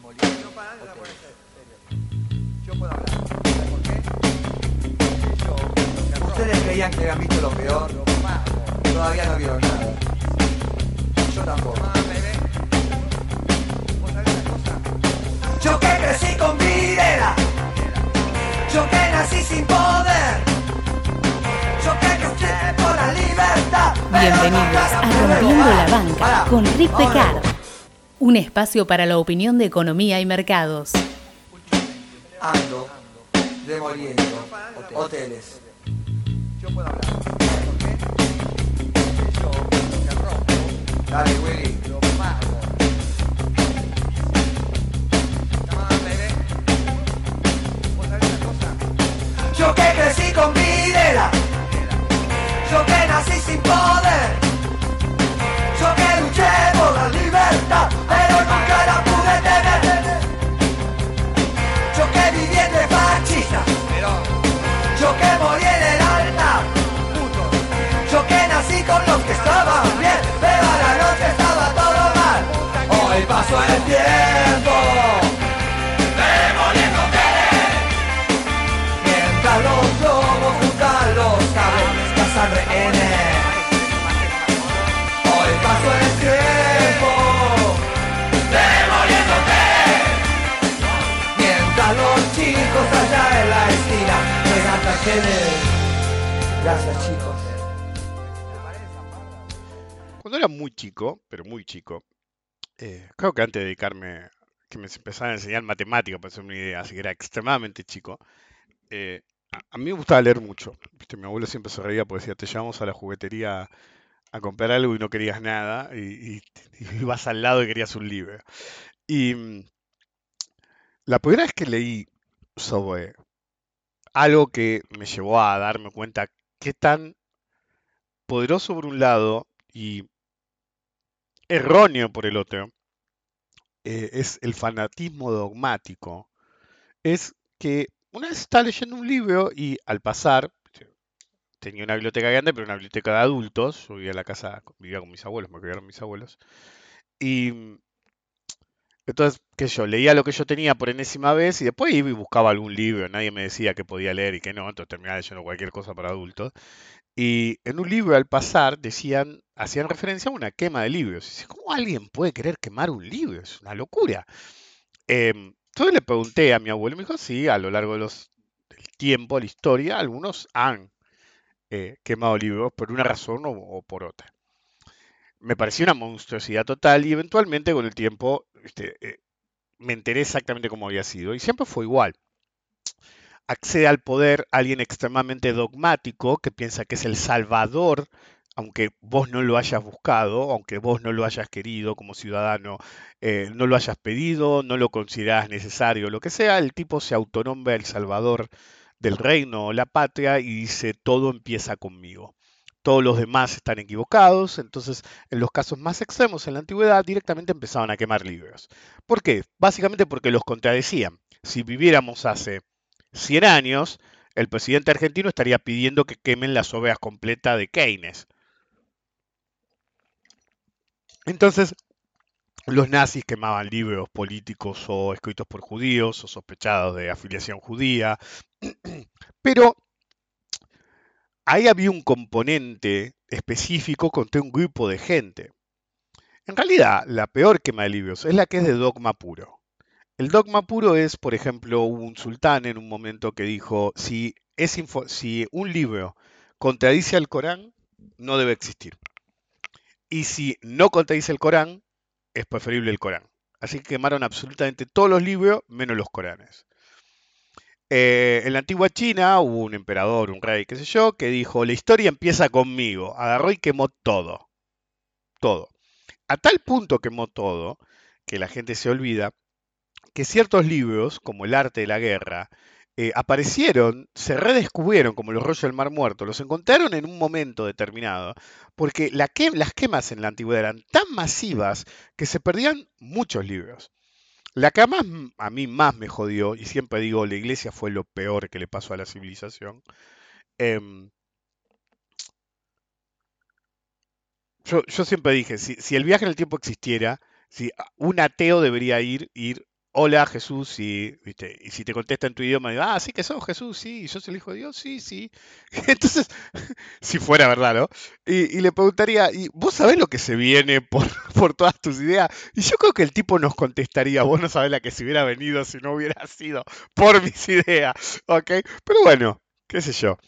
demoliendo hoteles. Yo puedo hablar. ¿Sabes por qué? Yo, Ustedes creían que habían visto lo peor. Todavía no vieron nada. Yo tampoco. Yo que crecí con Videla. Yo que nací sin poder. Yo que luché por la libertad. Bienvenidos a Rompiendo la Banca con Rick Pecard. Un espacio para la opinión de economía y mercados. Ando demoliendo hoteles. Yo puedo hablar. Dale, Willy. Yo que crecí con Videla. Yo que nací sin poder. Por la libertad, pero Gracias chicos. Cuando era muy chico, pero muy chico, eh, creo que antes de dedicarme, que me empezaran a enseñar matemáticas, para hacer una idea, así que era extremadamente chico, eh, a, mí me gustaba leer mucho. Mi abuelo siempre se reía porque decía, te llevamos a la juguetería a comprar algo y no querías nada, y ibas al lado y querías un libro. Y mm, la primera vez que leí sobre algo que me llevó a darme cuenta qué tan poderoso por un lado y erróneo por el otro eh, es el fanatismo dogmático. Es que una vez estaba leyendo un libro y al pasar, tenía una biblioteca grande, pero una biblioteca de adultos, yo vivía en la casa, vivía con mis abuelos, me criaron mis abuelos, y entonces, qué sé yo, leía lo que yo tenía por enésima vez y después iba y buscaba algún libro, nadie me decía que podía leer y que no, entonces terminaba leyendo cualquier cosa para adultos. Y en un libro al pasar decían, hacían referencia a una quema de libros. Y dice, ¿cómo alguien puede querer quemar un libro? Es una locura. Em, entonces le pregunté a mi abuelo me dijo, sí, a lo largo de los, del tiempo, la historia, algunos han eh, quemado libros por una razón o por otra. Me pareció una monstruosidad total y eventualmente con el tiempo este, eh, me enteré exactamente cómo había sido. Y siempre fue igual accede al poder alguien extremadamente dogmático que piensa que es el salvador, aunque vos no lo hayas buscado, aunque vos no lo hayas querido como ciudadano, eh, no lo hayas pedido, no lo considerás necesario, lo que sea, el tipo se autonombra el salvador del reino o la patria y dice todo empieza conmigo. Todos los demás están equivocados, entonces en los casos más extremos en la antigüedad directamente empezaban a quemar libros. ¿Por qué? Básicamente porque los contradecían. Si viviéramos hace 100 años, el presidente argentino estaría pidiendo que quemen las obras completas de Keynes. Entonces, los nazis quemaban libros políticos o escritos por judíos o sospechados de afiliación judía, pero ahí había un componente específico contra un grupo de gente. En realidad, la peor quema de libros es la que es de dogma puro. El dogma puro es, por ejemplo, un sultán en un momento que dijo, si, es info- si un libro contradice al Corán, no debe existir. Y si no contradice el Corán, es preferible el Corán. Así que quemaron absolutamente todos los libros, menos los Coranes. Eh, en la antigua China hubo un emperador, un rey, qué sé yo, que dijo, la historia empieza conmigo. Agarró y quemó todo. Todo. A tal punto quemó todo que la gente se olvida que ciertos libros, como El arte de la guerra, eh, aparecieron, se redescubrieron como los rollos del Mar Muerto, los encontraron en un momento determinado, porque la que- las quemas en la antigüedad eran tan masivas que se perdían muchos libros. La que más, a mí más me jodió, y siempre digo, la iglesia fue lo peor que le pasó a la civilización, em, yo, siempre dije, si, si el viaje en el tiempo existiera, si un ateo debería ir, ir hola Jesús, y, ¿viste? y si te contesta en tu idioma, digo, ah, sí que sos Jesús, sí, y sos el Hijo de Dios, sí, sí. Entonces, si fuera verdad, ¿no? Y, y le preguntaría, ¿y vos sabés lo que se viene por, por todas tus ideas? Y yo creo que el tipo nos contestaría, vos no sabés la que se hubiera venido si no hubiera sido por mis ideas, ¿ok? Pero bueno, qué sé yo.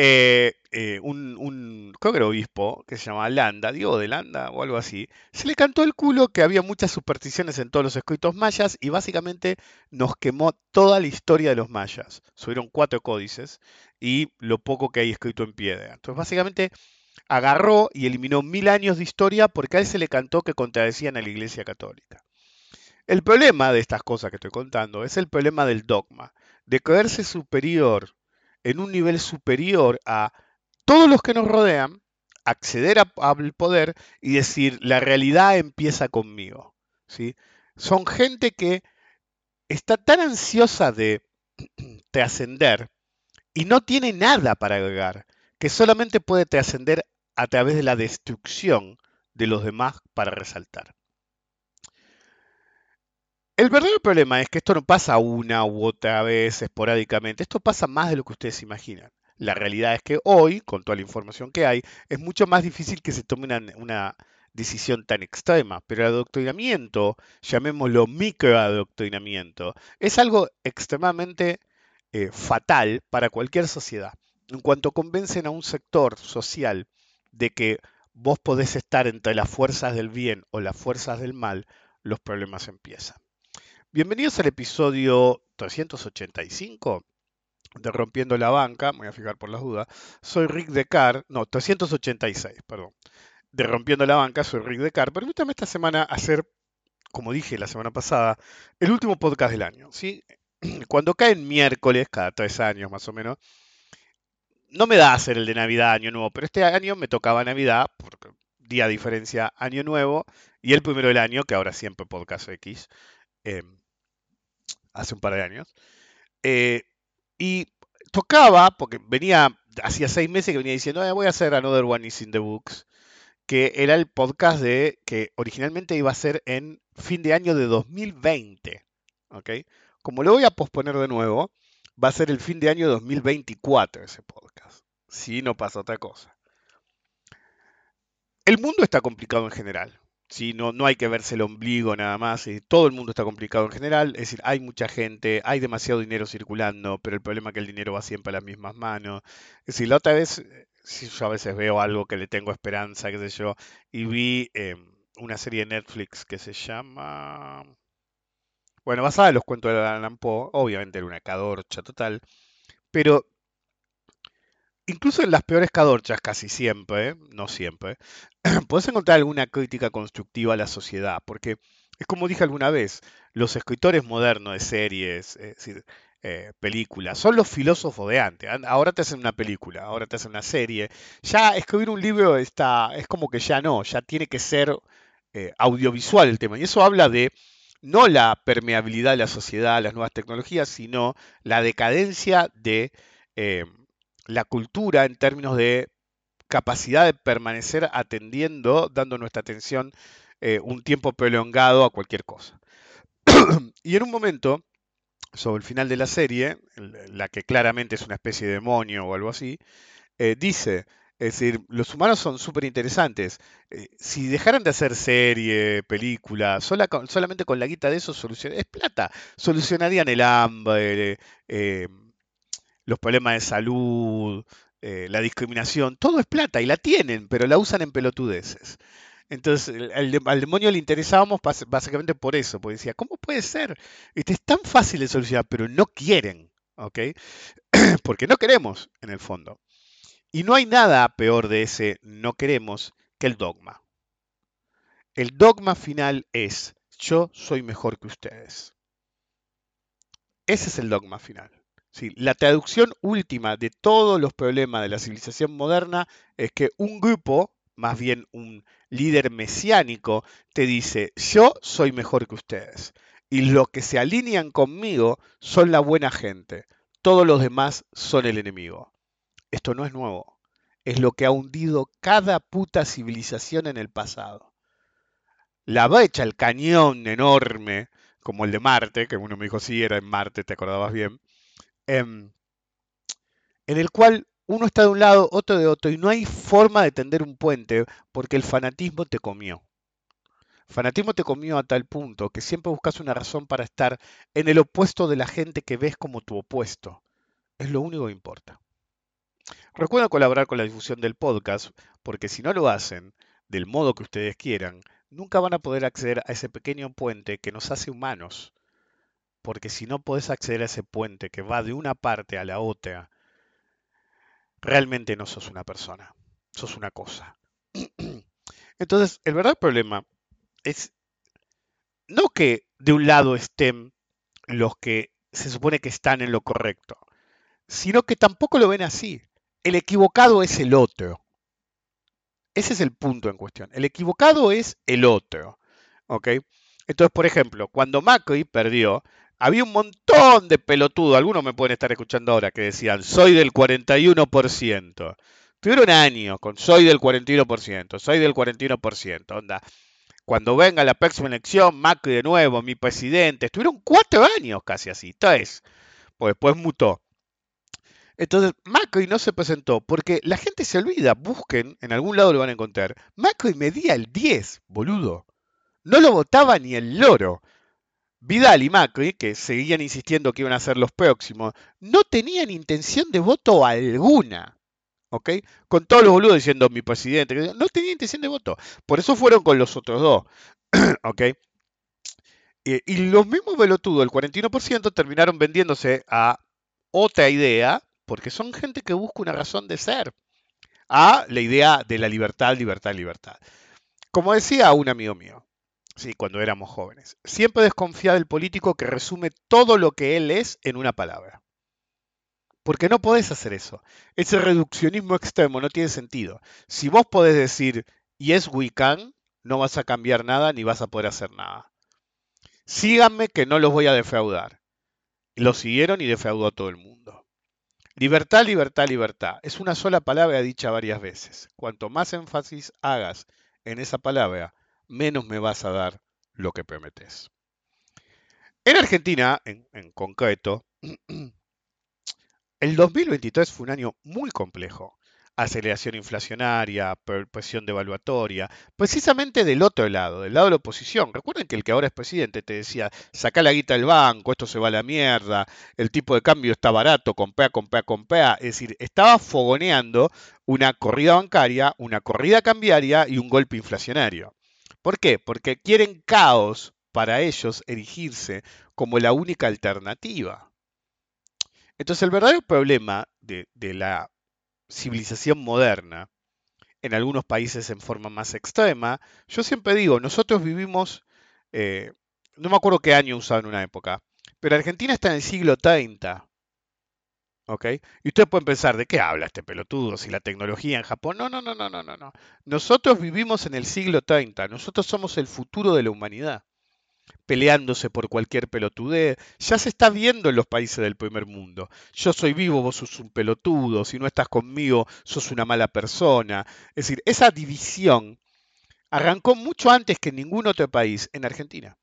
Eh, eh, un, obispo, que se llamaba Landa, Diego de Landa o algo así, se le cantó el culo que había muchas supersticiones en todos los escritos mayas y básicamente nos quemó toda la historia de los mayas. Subieron cuatro códices y lo poco que hay escrito en piedra. Entonces básicamente agarró y eliminó mil años de historia porque a él se le cantó que contradecían a la Iglesia Católica. El problema de estas cosas que estoy contando es el problema del dogma, de creerse superior en un nivel superior a todos los que nos rodean, acceder al poder y decir, la realidad empieza conmigo. ¿sí? Son gente que está tan ansiosa de trascender y no tiene nada para agregar, que solamente puede trascender a través de la destrucción de los demás para resaltar. El verdadero problema es que esto no pasa una u otra vez esporádicamente, esto pasa más de lo que ustedes imaginan. La realidad es que hoy, con toda la información que hay, es mucho más difícil que se tome una, decisión tan extrema, pero el adoctrinamiento, llamémoslo microadoctrinamiento, es algo extremadamente eh, fatal para cualquier sociedad. En cuanto convencen a un sector social de que vos podés estar entre las fuerzas del bien o las fuerzas del mal, los problemas empiezan. Bienvenidos al episodio 385 de Rompiendo la Banca. Me voy a fijar por las dudas. Soy Rick Decar, no, 386, perdón. De Rompiendo la Banca, soy Rick Decar. Permítame esta semana hacer, como dije la semana pasada, el último podcast del año. ¿sí? Cuando cae en miércoles, cada tres años más o menos, no me da hacer el de Navidad, Año Nuevo, pero este año me tocaba Navidad, porque día diferencia Año Nuevo, y el primero del año, que ahora siempre podcast X. Em, hace un par de años. Eh, y tocaba, porque venía, hacía seis meses que venía diciendo, eh, voy a hacer Another One is in the Books, que era el podcast de que originalmente iba a ser en fin de año de 2020. ¿ok? Como lo voy a posponer de nuevo, va a ser el fin de año de 2024 ese podcast, si no pasa otra cosa. El mundo está complicado en general. No, no hay que verse el ombligo nada más. Eh, todo el mundo está complicado en general. Es decir, hay mucha gente, hay demasiado dinero circulando, pero el problema es que el dinero va siempre a las mismas manos. Es decir, la otra vez, si yo a veces veo algo que le tengo esperanza, qué sé yo, y vi eh, una serie de Netflix que se llama... Bueno, basada en los cuentos de Alan Poe, obviamente era una cadorcha total, pero incluso en las peores cadorchas, casi siempre, no siempre, puedes encontrar alguna crítica constructiva a la sociedad, porque es como dije alguna vez, los escritores modernos de series, eh, películas, son los filósofos de antes. Ahora te hacen una película, ahora te hacen una serie. Ya escribir un libro está, es como que ya no, ya tiene que ser eh, audiovisual el tema. Y eso habla de no la permeabilidad de la sociedad, las nuevas tecnologías, sino la decadencia de eh, la cultura en términos de capacidad de permanecer atendiendo, dando nuestra atención eh, un tiempo prolongado a cualquier cosa. y en un momento, sobre el final de la serie, la que claramente es una especie de demonio o algo así, eh, dice, es decir, los humanos son súper interesantes. Eh, si dejaran de hacer serie, película, solamente con la guita de eso, es plata. Solucionarían el hambre, los problemas de salud, eh, la discriminación, todo es plata y la tienen, pero la usan en pelotudeces. Entonces, al, demonio le interesábamos básicamente por eso, porque decía, ¿cómo puede ser? Este es tan fácil de solucionar, pero no quieren, ¿ok? porque no queremos, en el fondo. Y no hay nada peor de ese no queremos que el dogma. El dogma final es, yo soy mejor que ustedes. Ese es el dogma final la traducción última de todos los problemas de la civilización moderna es que un grupo, más bien un líder mesiánico, te dice, yo soy mejor que ustedes. Y los que se alinean conmigo son la buena gente. Todos los demás son el enemigo. Esto no es nuevo. Es lo que ha hundido cada puta civilización en el pasado. La brecha, el cañón enorme como el de Marte, que uno me dijo, sí, era en Marte, te acordabas bien, em, en el cual uno está de un lado, otro de otro, y no hay forma de tender un puente porque el fanatismo te comió. Fanatismo te comió a tal punto que siempre buscas una razón para estar en el opuesto de la gente que ves como tu opuesto. Es lo único que importa. Recuerden colaborar con la difusión del podcast, porque si no lo hacen del modo que ustedes quieran, nunca van a poder acceder a ese pequeño puente que nos hace humanos. Porque si no podés acceder a ese puente que va de una parte a la otra, realmente no sos una persona, sos una cosa. Entonces, el verdadero problema es no que de un lado estén los que se supone que están en lo correcto, sino que tampoco lo ven así. El equivocado es el otro. Ese es el punto en cuestión. El equivocado es el otro. ¿Ok? Entonces, por ejemplo, cuando Macri perdió, había un montón de pelotudos, algunos me pueden estar escuchando ahora, que decían, soy del 41%. Tuvieron años con soy del 41%, soy del 41%, onda. Cuando venga la próxima elección, Macri de nuevo, mi presidente, estuvieron cuatro años casi así, tres, pues después mutó. Entonces, Macri no se presentó porque la gente se olvida, busquen, en algún lado lo van a encontrar. Macri medía el 10, boludo. No lo votaba ni el loro. Vidal y Macri, que seguían insistiendo que iban a ser los próximos, no tenían intención de voto alguna. ¿Ok? Con todos los boludos diciendo mi presidente, no tenía intención de voto. Por eso fueron con los otros dos. ¿Ok? Y, los mismos pelotudos, el 41%, terminaron vendiéndose a otra idea, porque son gente que busca una razón de ser. A la idea de la libertad, libertad, libertad. Como decía un amigo mío, Sí, cuando éramos jóvenes. Siempre desconfía del político que resume todo lo que él es en una palabra. Porque no podés hacer eso. Ese reduccionismo extremo no tiene sentido. Si vos podés decir yes we can, no vas a cambiar nada ni vas a poder hacer nada. Síganme que no los voy a defraudar. Lo siguieron y defraudó a todo el mundo. Libertad, libertad, libertad. Es una sola palabra dicha varias veces. Cuanto más énfasis hagas en esa palabra, menos me vas a dar lo que prometes. En Argentina, en, concreto, el 2023 fue un año muy complejo. Aceleración inflacionaria, presión devaluatoria, precisamente del otro lado, del lado de la oposición. Recuerden que el que ahora es presidente te decía, saca la guita del banco, esto se va a la mierda, el tipo de cambio está barato, compea, compea, compea. Es decir, estaba fogoneando una corrida bancaria, una corrida cambiaria y un golpe inflacionario. ¿Por qué? Porque quieren caos para ellos erigirse como la única alternativa. Entonces el verdadero problema de, la civilización moderna, en algunos países en forma más extrema, yo siempre digo, nosotros vivimos, eh, no me acuerdo qué año usaban en una época, pero Argentina está en el siglo 30. Y ustedes pueden pensar, ¿de qué habla este pelotudo? Si la tecnología en Japón. No, no, no, no, no, no, no. Nosotros vivimos en el siglo 30. Nosotros somos el futuro de la humanidad. Peleándose por cualquier pelotudez. Ya se está viendo en los países del primer mundo. Yo soy vivo, vos sos un pelotudo. Si no estás conmigo, sos una mala persona. Es decir, esa división arrancó mucho antes que en ningún otro país en Argentina.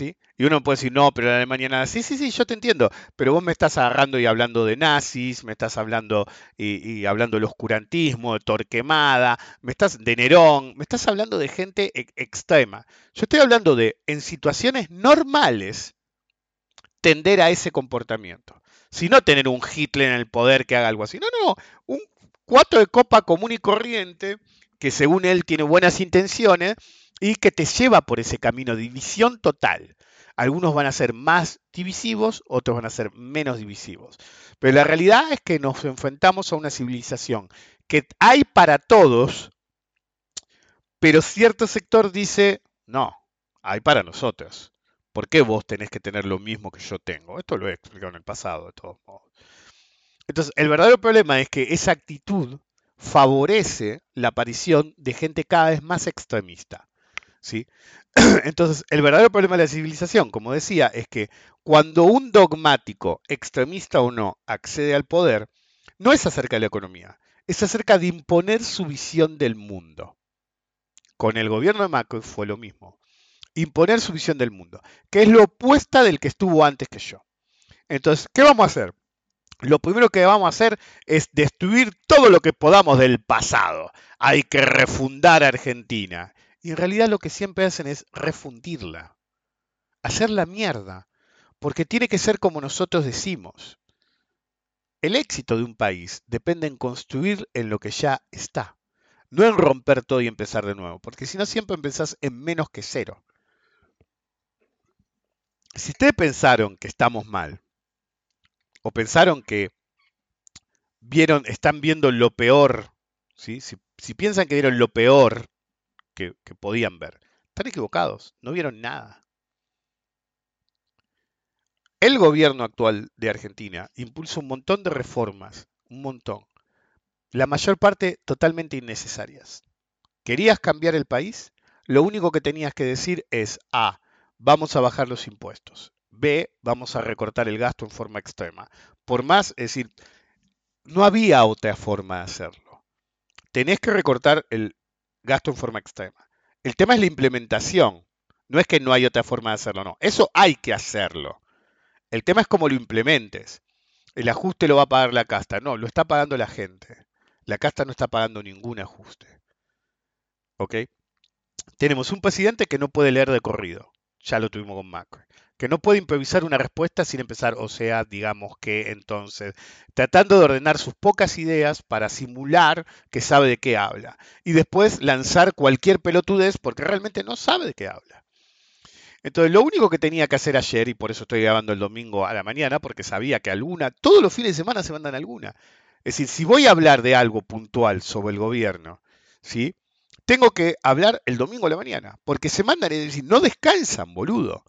Y uno puede decir, no, pero la Alemania nada. Sí, sí, sí, yo te entiendo, pero vos me estás agarrando y hablando de nazis, me estás hablando y, hablando del oscurantismo, de Torquemada, me estás de Nerón, me estás hablando de gente e, extrema. Yo estoy hablando de, en situaciones normales, tender a ese comportamiento. Si no tener un Hitler en el poder que haga algo así. No, no, un cuatro de copa común y corriente, que según él tiene buenas intenciones, y que te lleva por ese camino de división total. Algunos van a ser más divisivos, otros van a ser menos divisivos. Pero la realidad es que nos enfrentamos a una civilización que hay para todos, pero cierto sector dice, no, hay para nosotros. ¿Por qué vos tenés que tener lo mismo que yo tengo? Esto lo he explicado en el pasado, de todos modos. Entonces, el verdadero problema es que esa actitud favorece la aparición de gente cada vez más extremista. ¿Sí? Entonces, el verdadero problema de la civilización, como decía, es que cuando un dogmático, extremista o no, accede al poder, no es acerca de la economía, es acerca de imponer su visión del mundo. Con el gobierno de Macri fue lo mismo. imponer su visión del mundo, que es lo opuesta del que estuvo antes que yo. Entonces, ¿qué vamos a hacer? Lo primero que vamos a hacer es destruir todo lo que podamos del pasado. Hay que refundar Argentina. Y en realidad lo que siempre hacen es refundirla, hacerla mierda, porque tiene que ser como nosotros decimos. El éxito de un país depende en construir en lo que ya está, no en romper todo y empezar de nuevo, porque si no siempre empezás en menos que cero. Si ustedes pensaron que estamos mal, o pensaron que vieron, están viendo lo peor, ¿sí? si, si piensan que vieron lo peor que, podían ver, están equivocados, no vieron nada. El gobierno actual de Argentina impulsa un montón de reformas, un montón, la mayor parte totalmente innecesarias. ¿Querías cambiar el país? Lo único que tenías que decir es A, vamos a bajar los impuestos. B, vamos a recortar el gasto en forma extrema. Por más, es decir, no había otra forma de hacerlo. Tenés que recortar el gasto en forma extrema. El tema es la implementación. No es que no hay otra forma de hacerlo, no. Eso hay que hacerlo. El tema es cómo lo implementes. El ajuste lo va a pagar la casta. No, lo está pagando la gente. La casta no está pagando ningún ajuste. ¿Ok? Tenemos un presidente que no puede leer de corrido. Ya lo tuvimos con Macri. Que no puede improvisar una respuesta sin empezar, o sea, digamos que entonces, tratando de ordenar sus pocas ideas para simular que sabe de qué habla. Y después lanzar cualquier pelotudez porque realmente no sabe de qué habla. Entonces, lo único que tenía que hacer ayer, y por eso estoy grabando el domingo a la mañana, porque sabía que alguna, todos los fines de semana se mandan alguna. Es decir, si voy a hablar de algo puntual sobre el gobierno, ¿sí? Tengo que hablar el domingo a la mañana, porque se mandan, es decir, no descansan, boludo.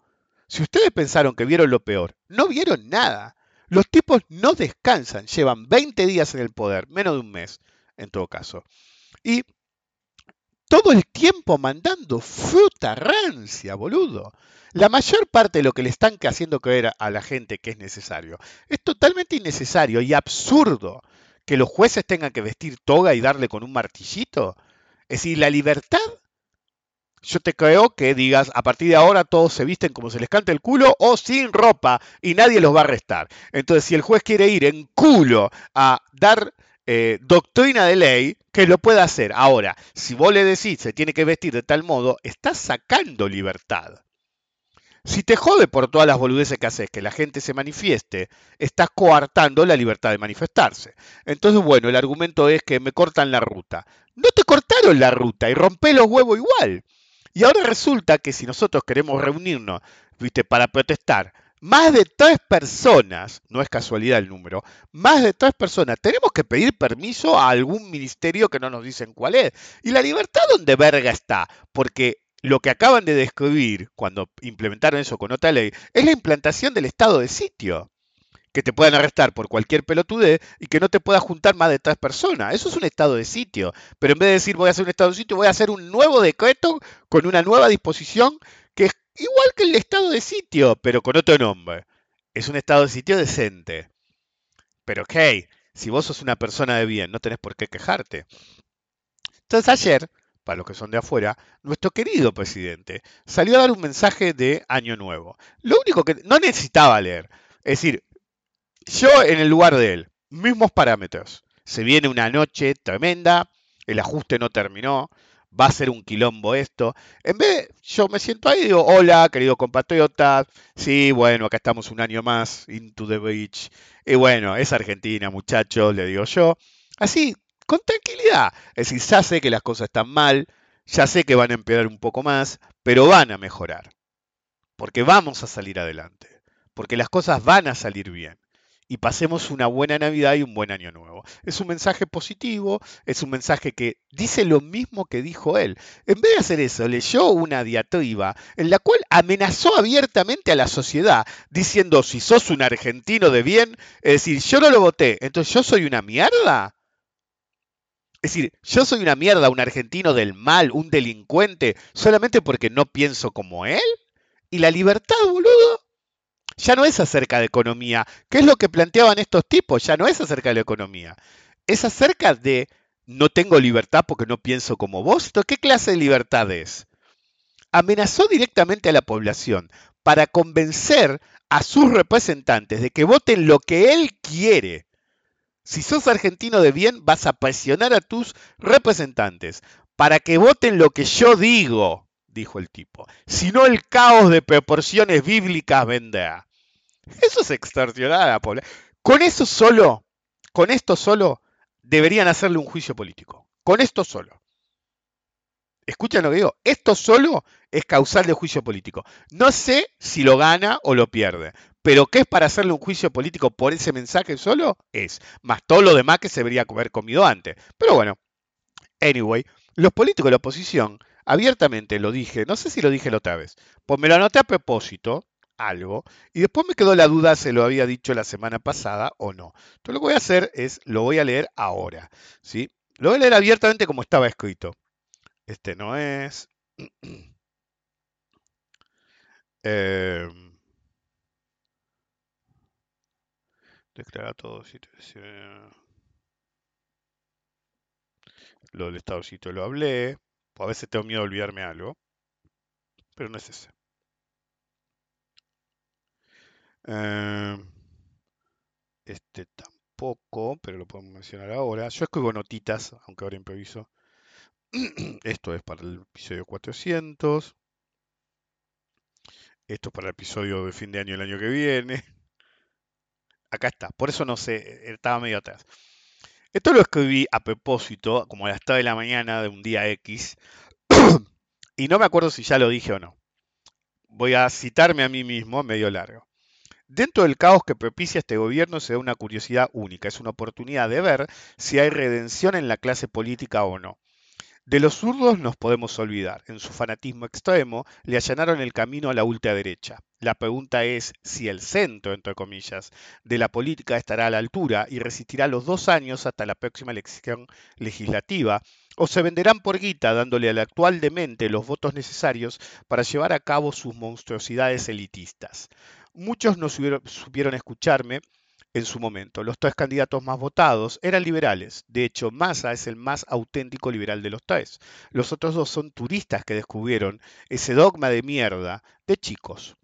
Si ustedes pensaron que vieron lo peor, no vieron nada. Los tipos no descansan, llevan 20 días en el poder, menos de un mes, en todo caso. Y todo el tiempo mandando fruta rancia, boludo. La mayor parte de lo que le están haciendo creer a la gente que es necesario es totalmente innecesario y absurdo que los jueces tengan que vestir toga y darle con un martillito. Es decir, la libertad, yo te creo que digas, a partir de ahora todos se visten como se les canta el culo o sin ropa y nadie los va a arrestar. Entonces, si el juez quiere ir en culo a dar eh, doctrina de ley que lo pueda hacer. Ahora, si vos le decís se tiene que vestir de tal modo, estás sacando libertad. Si te jode por todas las boludeces que haces que la gente se manifieste, estás coartando la libertad de manifestarse. Entonces, bueno, el argumento es que me cortan la ruta. No te cortaron la ruta y rompé los huevos igual. Y ahora resulta que si nosotros queremos reunirnos, viste, para protestar más de tres personas, no es casualidad el número, más de tres personas, tenemos que pedir permiso a algún ministerio que no nos dicen cuál es. ¿Y la libertad dónde verga está? Porque lo que acaban de describir cuando implementaron eso con otra ley es la implantación del estado de sitio. Que te puedan arrestar por cualquier pelotudez y que no te puedas juntar más de tres personas. Eso es un estado de sitio. Pero en vez de decir voy a hacer un estado de sitio, voy a hacer un nuevo decreto con una nueva disposición que es Igual que el estado de sitio, pero con otro nombre. Es un estado de sitio decente. Pero ok, si vos sos una persona de bien, no tenés por qué quejarte. Entonces ayer, para los que son de afuera, nuestro querido presidente salió a dar un mensaje de Año Nuevo. Lo único que no necesitaba leer. Es decir, yo en el lugar de él, mismos parámetros. Se viene una noche tremenda, el ajuste no terminó, va a ser un quilombo esto. En vez, yo me siento ahí y digo, hola, querido compatriota, sí, bueno, acá estamos un año más, into the beach. Y bueno, es Argentina, muchachos, le digo yo. Así, con tranquilidad. Es decir, ya sé que las cosas están mal, ya sé que van a empeorar un poco más, pero van a mejorar. Porque vamos a salir adelante. Porque las cosas van a salir bien y pasemos una buena Navidad y un buen año nuevo. Es un mensaje positivo, es un mensaje que dice lo mismo que dijo él. En vez de hacer eso, leyó una diatriba en la cual amenazó abiertamente a la sociedad, diciendo, si sos un argentino de bien, es decir, yo no lo voté, entonces yo soy una mierda. Es decir, yo soy una mierda, un argentino del mal, un delincuente, solamente porque no pienso como él. ¿Y la libertad, boludo? Ya no es acerca de economía. ¿Qué es lo que planteaban estos tipos? Ya no es acerca de la economía. Es acerca de no tengo libertad porque no pienso como vos. ¿Qué clase de libertad es? amenazó directamente a la población para convencer a sus representantes de que voten lo que él quiere. Si sos argentino de bien, vas a presionar a tus representantes para que voten lo que yo digo, dijo el tipo. Si no, el caos de proporciones bíblicas vendrá. Eso es extorsionar a la población. Con eso solo, con esto solo, deberían hacerle un juicio político. Con esto solo. Escuchan lo que digo. Esto solo es causal de juicio político. No sé si lo gana o lo pierde. Pero ¿qué es para hacerle un juicio político por ese mensaje solo? Es. Más todo lo demás que se debería haber comido antes. Pero bueno. Anyway, los políticos de la oposición, abiertamente lo dije, no sé si lo dije la otra vez, pues me lo anoté a propósito, algo, y después me quedó la duda si lo había dicho la semana pasada o no. Entonces lo que voy a hacer es, lo voy a leer ahora, ¿sí? Lo voy a leer abiertamente como estaba escrito. Este no es... eh, declara todo Lo del estado lo hablé. A veces tengo miedo de olvidarme algo. Pero no es ese. Eh, este tampoco, pero lo podemos mencionar ahora. Yo escribo notitas, aunque ahora improviso. Esto es para el episodio 400. Esto es para el episodio de fin de año el año que viene. Acá está. Por eso no sé, estaba medio atrás. Esto lo escribí a propósito, como a las 3 de la mañana de un día X. y no me acuerdo si ya lo dije o no. Voy a citarme a mí mismo medio largo. Dentro del caos que propicia este gobierno se da una curiosidad única, es una oportunidad de ver si hay redención en la clase política o no. De los zurdos nos podemos olvidar. En su fanatismo extremo le allanaron el camino a la ultraderecha. La pregunta es si el centro, entre comillas, de la política estará a la altura y resistirá los dos años hasta la próxima elección legislativa, o se venderán por guita dándole al actual demente los votos necesarios para llevar a cabo sus monstruosidades elitistas. Muchos no supieron escucharme en su momento. Los tres candidatos más votados eran liberales. De hecho, Massa es el más auténtico liberal de los tres. Los otros dos son turistas que descubrieron ese dogma de mierda de chicos.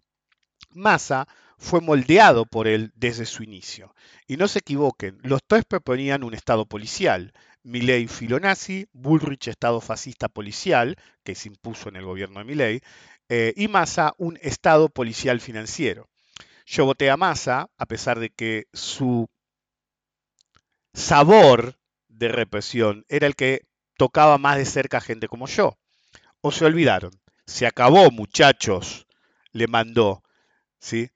Massa fue moldeado por él desde su inicio. Y no se equivoquen, los tres proponían un Estado policial. Milley filonazi, Bullrich Estado fascista policial, que se impuso en el gobierno de Milley, eh, y Massa un Estado policial financiero. Yo voté a Massa, a pesar de que su sabor de represión era el que tocaba más de cerca a gente como yo. O se olvidaron. Se acabó, muchachos, le mandó. ¿sí?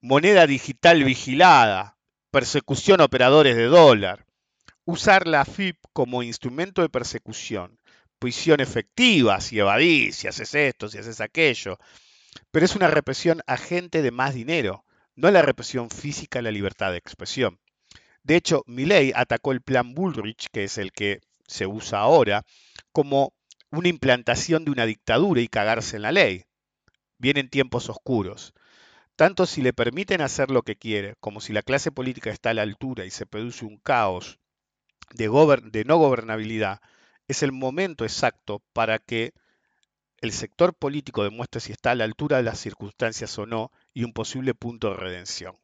Moneda digital vigilada, persecución a operadores de dólar, usar la FIP como instrumento de persecución, prisión efectiva, si evadís, si haces esto, si haces aquello. Pero es una represión a gente de más dinero, no la represión física a la libertad de expresión. De hecho, Milley atacó el plan Bullrich, que es el que se usa ahora, como una implantación de una dictadura y cagarse en la ley. Vienen tiempos oscuros. Tanto si le permiten hacer lo que quiere, como si la clase política está a la altura y se produce un caos de, de no gobernabilidad, es el momento exacto para que el sector político demuestre si está a la altura de las circunstancias o no y un posible punto de redención.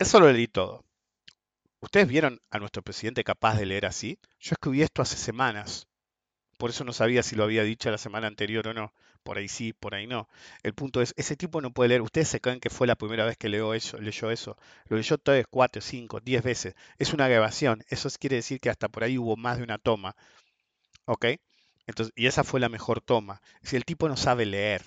Eso lo leí todo. ¿Ustedes vieron a nuestro presidente capaz de leer así? Yo escribí esto hace semanas. Por eso no sabía si lo había dicho la semana anterior o no. Por ahí sí, por ahí no. El punto es, ese tipo no puede leer. Ustedes se creen que fue la primera vez que leyó eso. Leyó eso. Lo leyó tres, cuatro, cinco, diez veces. Es una grabación. Eso quiere decir que hasta por ahí hubo más de una toma. ¿Ok? Entonces, y esa fue la mejor toma. Si el tipo no sabe leer,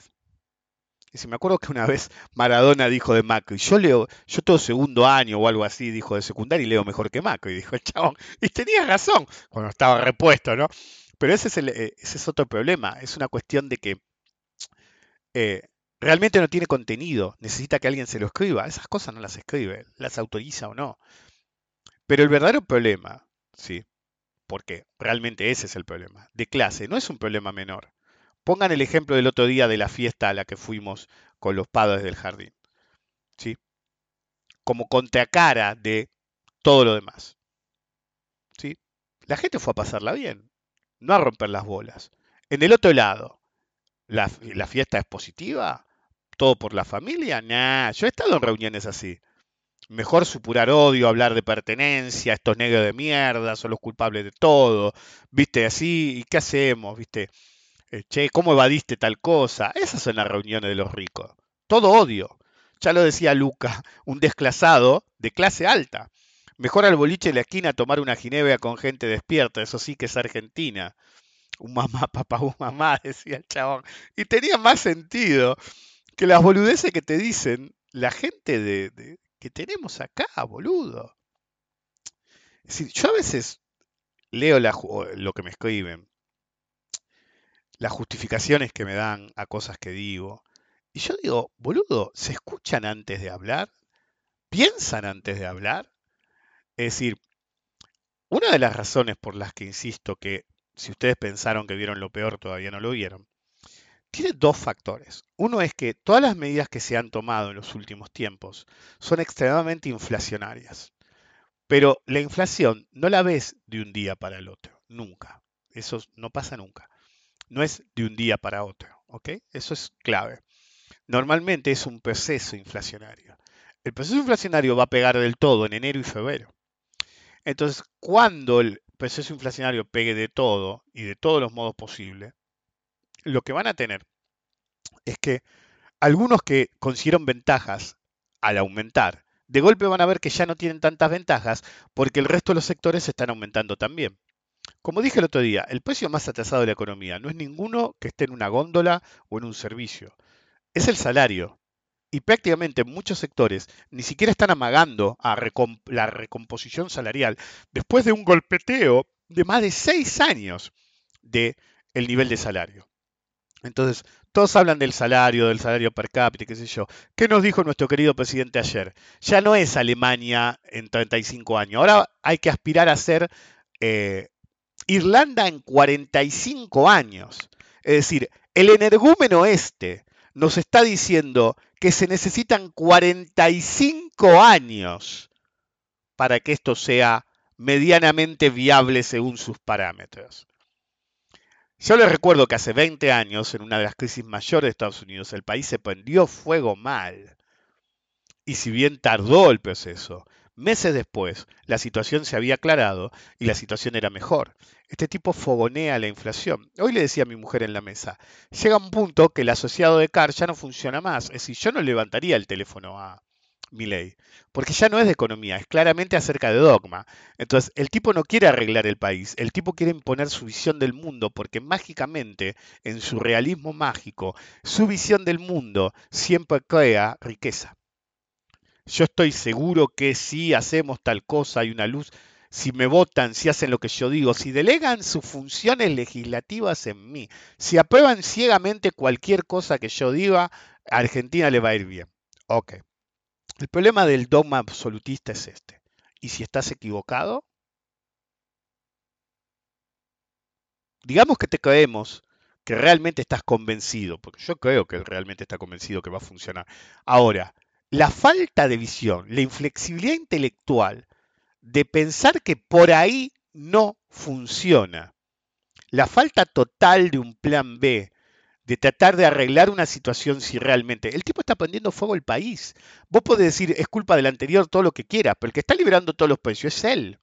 si me acuerdo que una vez Maradona dijo de Macri, yo leo, yo todo segundo año o algo así, dijo de secundaria y leo mejor que Macri, dijo el chabón. Y tenía razón cuando estaba repuesto, ¿no? Pero ese es, el, eh, ese es otro problema, es una cuestión de que eh, realmente no tiene contenido, necesita que alguien se lo escriba. Esas cosas no las escribe, las autoriza o no. Pero el verdadero problema, ¿sí? Porque realmente ese es el problema, de clase, no es un problema menor. Pongan el ejemplo del otro día de la fiesta a la que fuimos con los padres del jardín. ¿sí? Como contracara de todo lo demás. ¿sí? La gente fue a pasarla bien, no a romper las bolas. En el otro lado, ¿La, la fiesta es positiva? ¿Todo por la familia? Nah, yo he estado en reuniones así. Mejor supurar odio, hablar de pertenencia, estos negros de mierda, son los culpables de todo, viste, así, ¿y qué hacemos? Viste, che, ¿cómo evadiste tal cosa? Esas son las reuniones de los ricos. Todo odio. Ya lo decía Luca, un desclasado de clase alta. Mejor al boliche de la esquina tomar una ginebra con gente despierta, eso sí que es Argentina. Un mamá, papá, un mamá, decía el chabón. Y tenía más sentido que las boludeces que te dicen la gente de, que tenemos acá, boludo. Es decir, yo a veces leo lo que me escriben, las justificaciones que me dan a cosas que digo, y yo digo, boludo, ¿se escuchan antes de hablar? ¿Piensan antes de hablar? Es decir, una de las razones por las que insisto que si ustedes pensaron que vieron lo peor, todavía no lo vieron, tiene dos factores. Uno es que todas las medidas que se han tomado en los últimos tiempos son extremadamente inflacionarias. Pero la inflación no la ves de un día para el otro, nunca. Eso no pasa nunca. No es de un día para otro, ¿ok? Eso es clave. Normalmente es un proceso inflacionario. El proceso inflacionario va a pegar del todo en enero y febrero. Entonces, cuando el proceso inflacionario pegue de todo y de todos los modos posibles, lo que van a tener es que algunos que consiguieron ventajas al aumentar, de golpe van a ver que ya no tienen tantas ventajas porque el resto de los sectores están aumentando también. Como dije el otro día, el precio más atrasado de la economía no es ninguno que esté en una góndola o en un servicio, es el salario. Y prácticamente en muchos sectores ni siquiera están amagando a la recomposición salarial después de un golpeteo de más de seis años del el nivel de salario. Entonces, todos hablan del salario, del salario per cápita, qué sé yo. ¿Qué nos dijo nuestro querido presidente ayer? Ya no es Alemania en 35 años. Ahora hay que aspirar a ser eh, Irlanda en 45 años. Es decir, el energúmeno este nos está diciendo que se necesitan 45 años para que esto sea medianamente viable según sus parámetros. Yo les recuerdo que hace 20 años, en una de las crisis mayores de Estados Unidos, el país se prendió fuego mal. Y si bien tardó el proceso, meses después la situación se había aclarado y la situación era mejor. Este tipo fogonea la inflación. Hoy le decía a mi mujer en la mesa, llega un punto que el asociado de CAR ya no funciona más. Es decir, yo no levantaría el teléfono a, mi ley, porque ya no es de economía, es claramente acerca de dogma. Entonces, el tipo no quiere arreglar el país, el tipo quiere imponer su visión del mundo, porque mágicamente, en su realismo mágico, su visión del mundo siempre crea riqueza. Yo estoy seguro que si hacemos tal cosa hay una luz, si me votan, si hacen lo que yo digo, si delegan sus funciones legislativas en mí, si aprueban ciegamente cualquier cosa que yo diga, a Argentina le va a ir bien. Ok. El problema del dogma absolutista es este. ¿Y si estás equivocado? Digamos que te creemos que realmente estás convencido, porque yo creo que realmente está convencido que va a funcionar. Ahora, la falta de visión, la inflexibilidad intelectual de pensar que por ahí no funciona, la falta total de un plan B, de tratar de arreglar una situación si realmente. El tipo está prendiendo fuego el país. Vos podés decir, es culpa del anterior, todo lo que quiera, pero el que está liberando todos los precios es él.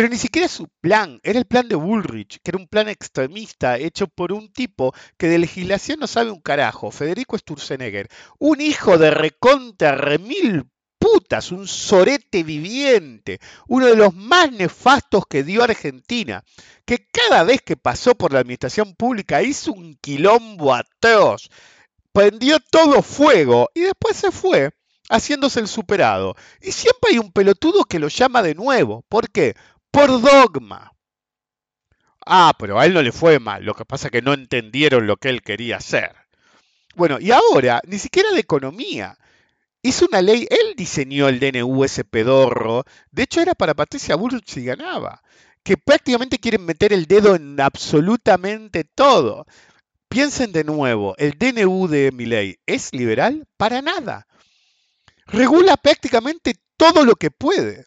Pero ni siquiera su plan, era el plan de Bullrich, que era un plan extremista hecho por un tipo que de legislación no sabe un carajo, Federico Sturzenegger, un hijo de recontra remil putas, un sorete viviente, uno de los más nefastos que dio Argentina, que cada vez que pasó por la administración pública hizo un quilombo atroz, prendió todo fuego y después se fue haciéndose el superado. Y siempre hay un pelotudo que lo llama de nuevo. ¿Por qué? Por dogma. Ah, pero a él no le fue mal, lo que pasa es que no entendieron lo que él quería hacer. Bueno, y ahora, ni siquiera de economía, hizo una ley, él diseñó el DNU ese pedorro, de hecho era para Patricia Bullrich si ganaba, que prácticamente quieren meter el dedo en absolutamente todo. Piensen de nuevo, el DNU de mi ley ¿es liberal? Para nada. Regula prácticamente todo lo que puede.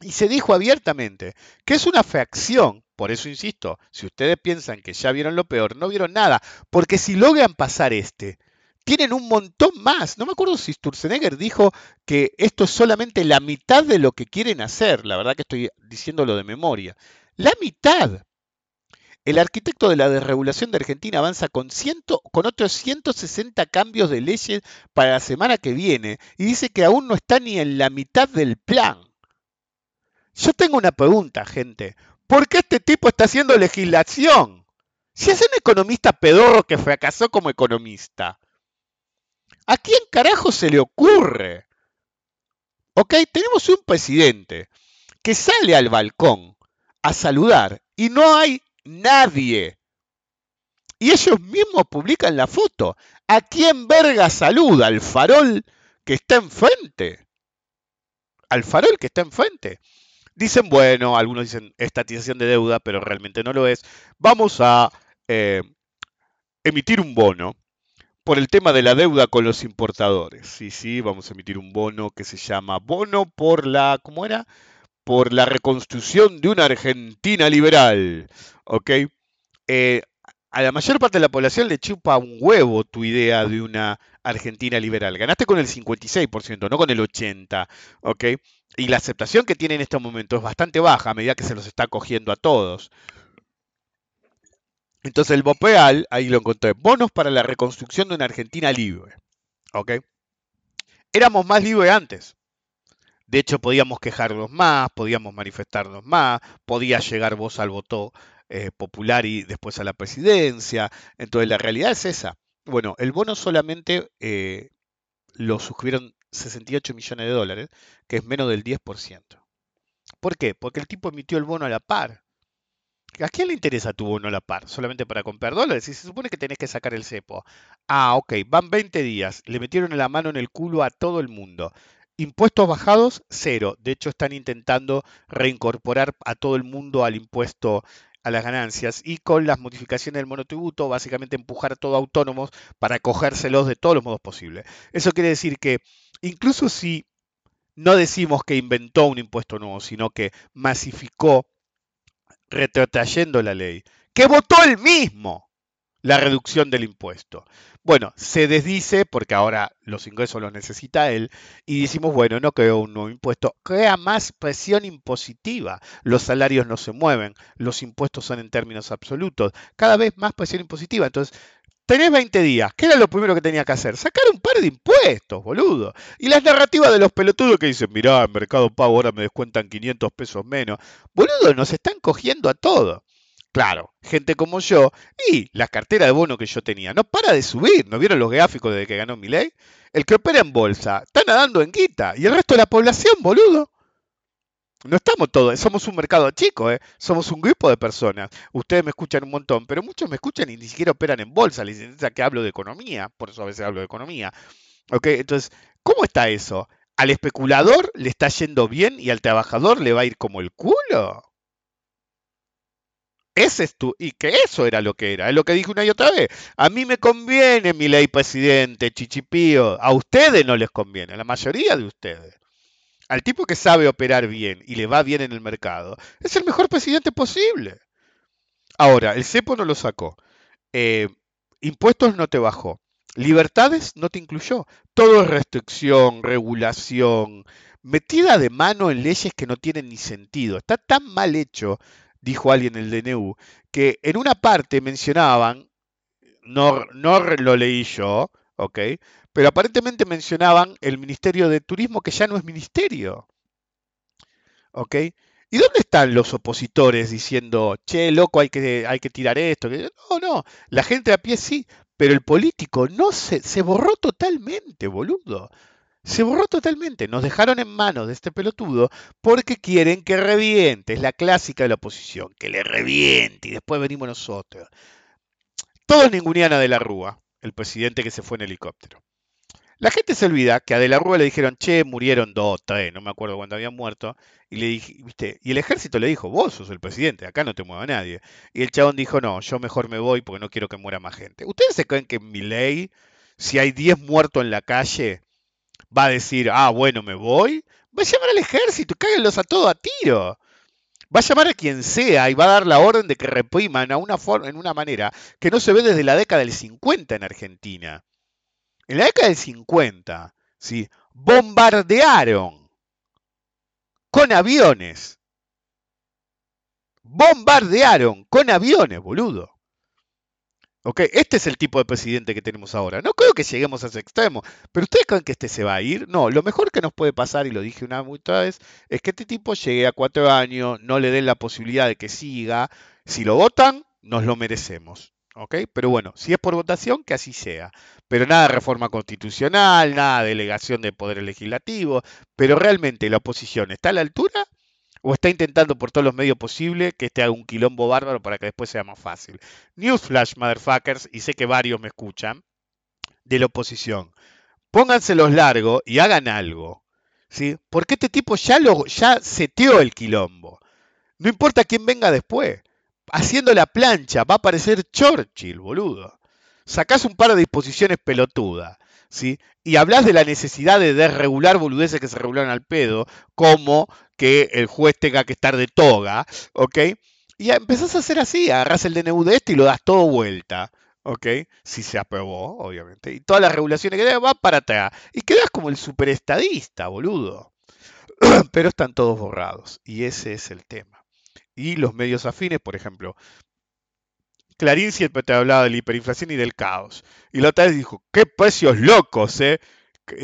Y se dijo abiertamente que es una fracción Por eso insisto, si ustedes piensan que ya vieron lo peor, no vieron nada. Porque si logran pasar este, tienen un montón más. No me acuerdo si Sturzenegger dijo que esto es solamente la mitad de lo que quieren hacer. La verdad que estoy diciéndolo de memoria. La mitad. El arquitecto de la desregulación de Argentina avanza con, ciento, con otros 160 cambios de leyes para la semana que viene y dice que aún no está ni en la mitad del plan. Yo tengo una pregunta, gente. ¿Por qué este tipo está haciendo legislación? Si es un economista pedorro que fracasó como economista. ¿A quién carajo se le ocurre? Ok, tenemos un presidente que sale al balcón a saludar y no hay nadie. Y ellos mismos publican la foto. ¿A quién verga saluda? ¿Al farol que está enfrente? ¿Al farol que está enfrente? Dicen, bueno, algunos dicen estatización de deuda, pero realmente no lo es. Vamos a eh, emitir un bono por el tema de la deuda con los importadores. Sí, sí, vamos a emitir un bono que se llama bono por la, ¿cómo era? Por la reconstrucción de una Argentina liberal. ¿Ok? Eh, a la mayor parte de la población le chupa un huevo tu idea de una Argentina liberal. Ganaste con el 56%, no con el 80%. ¿Ok? Y la aceptación que tiene en este momento es bastante baja a medida que se los está cogiendo a todos. Entonces el BOPEAL, ahí lo encontré, bonos para la reconstrucción de una Argentina libre. ¿Ok? Éramos más libres antes. De hecho, podíamos quejarnos más, podíamos manifestarnos más, podía llegar vos al voto eh, popular y después a la presidencia. Entonces, la realidad es esa. Bueno, el bono solamente eh, lo suscribieron 68 millones de dólares, que es menos del 10%. ¿Por qué? Porque el tipo emitió el bono a la par. ¿A quién le interesa tu bono a la par? ¿Solamente para comprar dólares? Y se supone que tenés que sacar el cepo. Ah, ok, van 20 días. Le metieron la mano en el culo a todo el mundo. Impuestos bajados, cero. De hecho, están intentando reincorporar a todo el mundo al impuesto a las ganancias y con las modificaciones del monotributo, básicamente empujar todo autónomos para cogérselos de todos los modos posibles. Eso quiere decir que incluso si no decimos que inventó un impuesto nuevo, sino que masificó retrotrayendo la ley, que votó él mismo la reducción del impuesto. Bueno, se desdice porque ahora los ingresos los necesita él y decimos, bueno, no creó un nuevo impuesto, crea más presión impositiva. Los salarios no se mueven, los impuestos son en términos absolutos, cada vez más presión impositiva. Entonces, tenés 20 días, ¿qué era lo primero que tenía que hacer? Sacar un par de impuestos, boludo. Y las narrativas de los pelotudos que dicen, mirá, en Mercado Pago ahora me descuentan 500 pesos menos. Boludo, nos están cogiendo a todo. Claro, gente como yo y la cartera de bono que yo tenía no para de subir. ¿No vieron los gráficos desde que ganó mi ley? El que opera en bolsa está nadando en guita y el resto de la población, boludo. No estamos todos, somos un mercado chico, ¿eh? somos un grupo de personas. Ustedes me escuchan un montón, pero muchos me escuchan y ni siquiera operan en bolsa. Les interesa que hablo de economía, por eso a veces hablo de economía. ¿Ok? Entonces, ¿cómo está eso? ¿Al especulador le está yendo bien y al trabajador le va a ir como el culo? Ese es tu, y que eso era lo que era, es lo que dije una y otra vez. A mí me conviene mi ley presidente, chichipío. A ustedes no les conviene, a la mayoría de ustedes. Al tipo que sabe operar bien y le va bien en el mercado, es el mejor presidente posible. Ahora, el cepo no lo sacó. Eh, impuestos no te bajó. Libertades no te incluyó. Todo es restricción, regulación, metida de mano en leyes que no tienen ni sentido. Está tan mal hecho dijo alguien en el DNU, que en una parte mencionaban, no, no lo leí yo, ¿ok? Pero aparentemente mencionaban el Ministerio de Turismo que ya no es ministerio. ¿Ok? ¿Y dónde están los opositores diciendo, che, loco, hay que, hay que tirar esto? No, no, la gente a pie sí, pero el político no se, se borró totalmente, boludo se borró totalmente. Nos dejaron en manos de este pelotudo porque quieren que reviente. Es la clásica de la oposición, que le reviente y después venimos nosotros. Todos ningunean a De la Rúa, el presidente que se fue en helicóptero. La gente se olvida que a De la Rúa le dijeron, che, murieron dos, tres, no me acuerdo cuándo habían muerto. Y, le dije, ¿viste? y el ejército le dijo, vos sos el presidente, acá no te mueva nadie. Y el chabón dijo, no, yo mejor me voy porque no quiero que muera más gente. ¿Ustedes se creen que en mi ley, si hay 10 muertos en la calle, va a decir, ah, bueno, me voy, va a llamar al ejército, cáguenlos a todos a tiro. Va a llamar a quien sea y va a dar la orden de que repriman a una en una manera que no se ve desde la década del 50 en Argentina. En la década del 50, ¿sí? bombardearon con aviones. Bombardearon con aviones, boludo. Este es el tipo de presidente que tenemos ahora. No creo que lleguemos a ese extremo, pero ¿ustedes creen que este se va a ir? No, lo mejor que nos puede pasar, y lo dije una otra vez, es que este tipo llegue a cuatro años, no le den la posibilidad de que siga. Si lo votan, nos lo merecemos. ¿Ok? Pero bueno, si es por votación, que así sea. Pero nada de reforma constitucional, nada de delegación de poder legislativo. Pero realmente la oposición está a la altura o está intentando por todos los medios posibles que este haga un quilombo bárbaro para que después sea más fácil. Newsflash, motherfuckers, y sé que varios me escuchan, de la oposición. Pónganselos largos y hagan algo. ¿sí? Porque este tipo ya, lo, ya seteó el quilombo. No importa quién venga después. Haciendo la plancha va a aparecer Churchill, boludo. Sacás un par de disposiciones pelotudas. ¿Sí? Y hablas de la necesidad de desregular boludeces que se regulan al pedo, como que el juez tenga que estar de toga, ¿ok? Y empezás a hacer así, agarras el DNU de este y lo das todo vuelta, ¿ok? Si se aprobó, obviamente. Y todas las regulaciones que van para atrás. Y quedas como el superestadista, boludo. Pero están todos borrados. Y ese es el tema. Y los medios afines, por ejemplo, Clarín siempre te hablaba de la hiperinflación y del caos. Y la otra vez dijo, qué precios locos, ¿eh?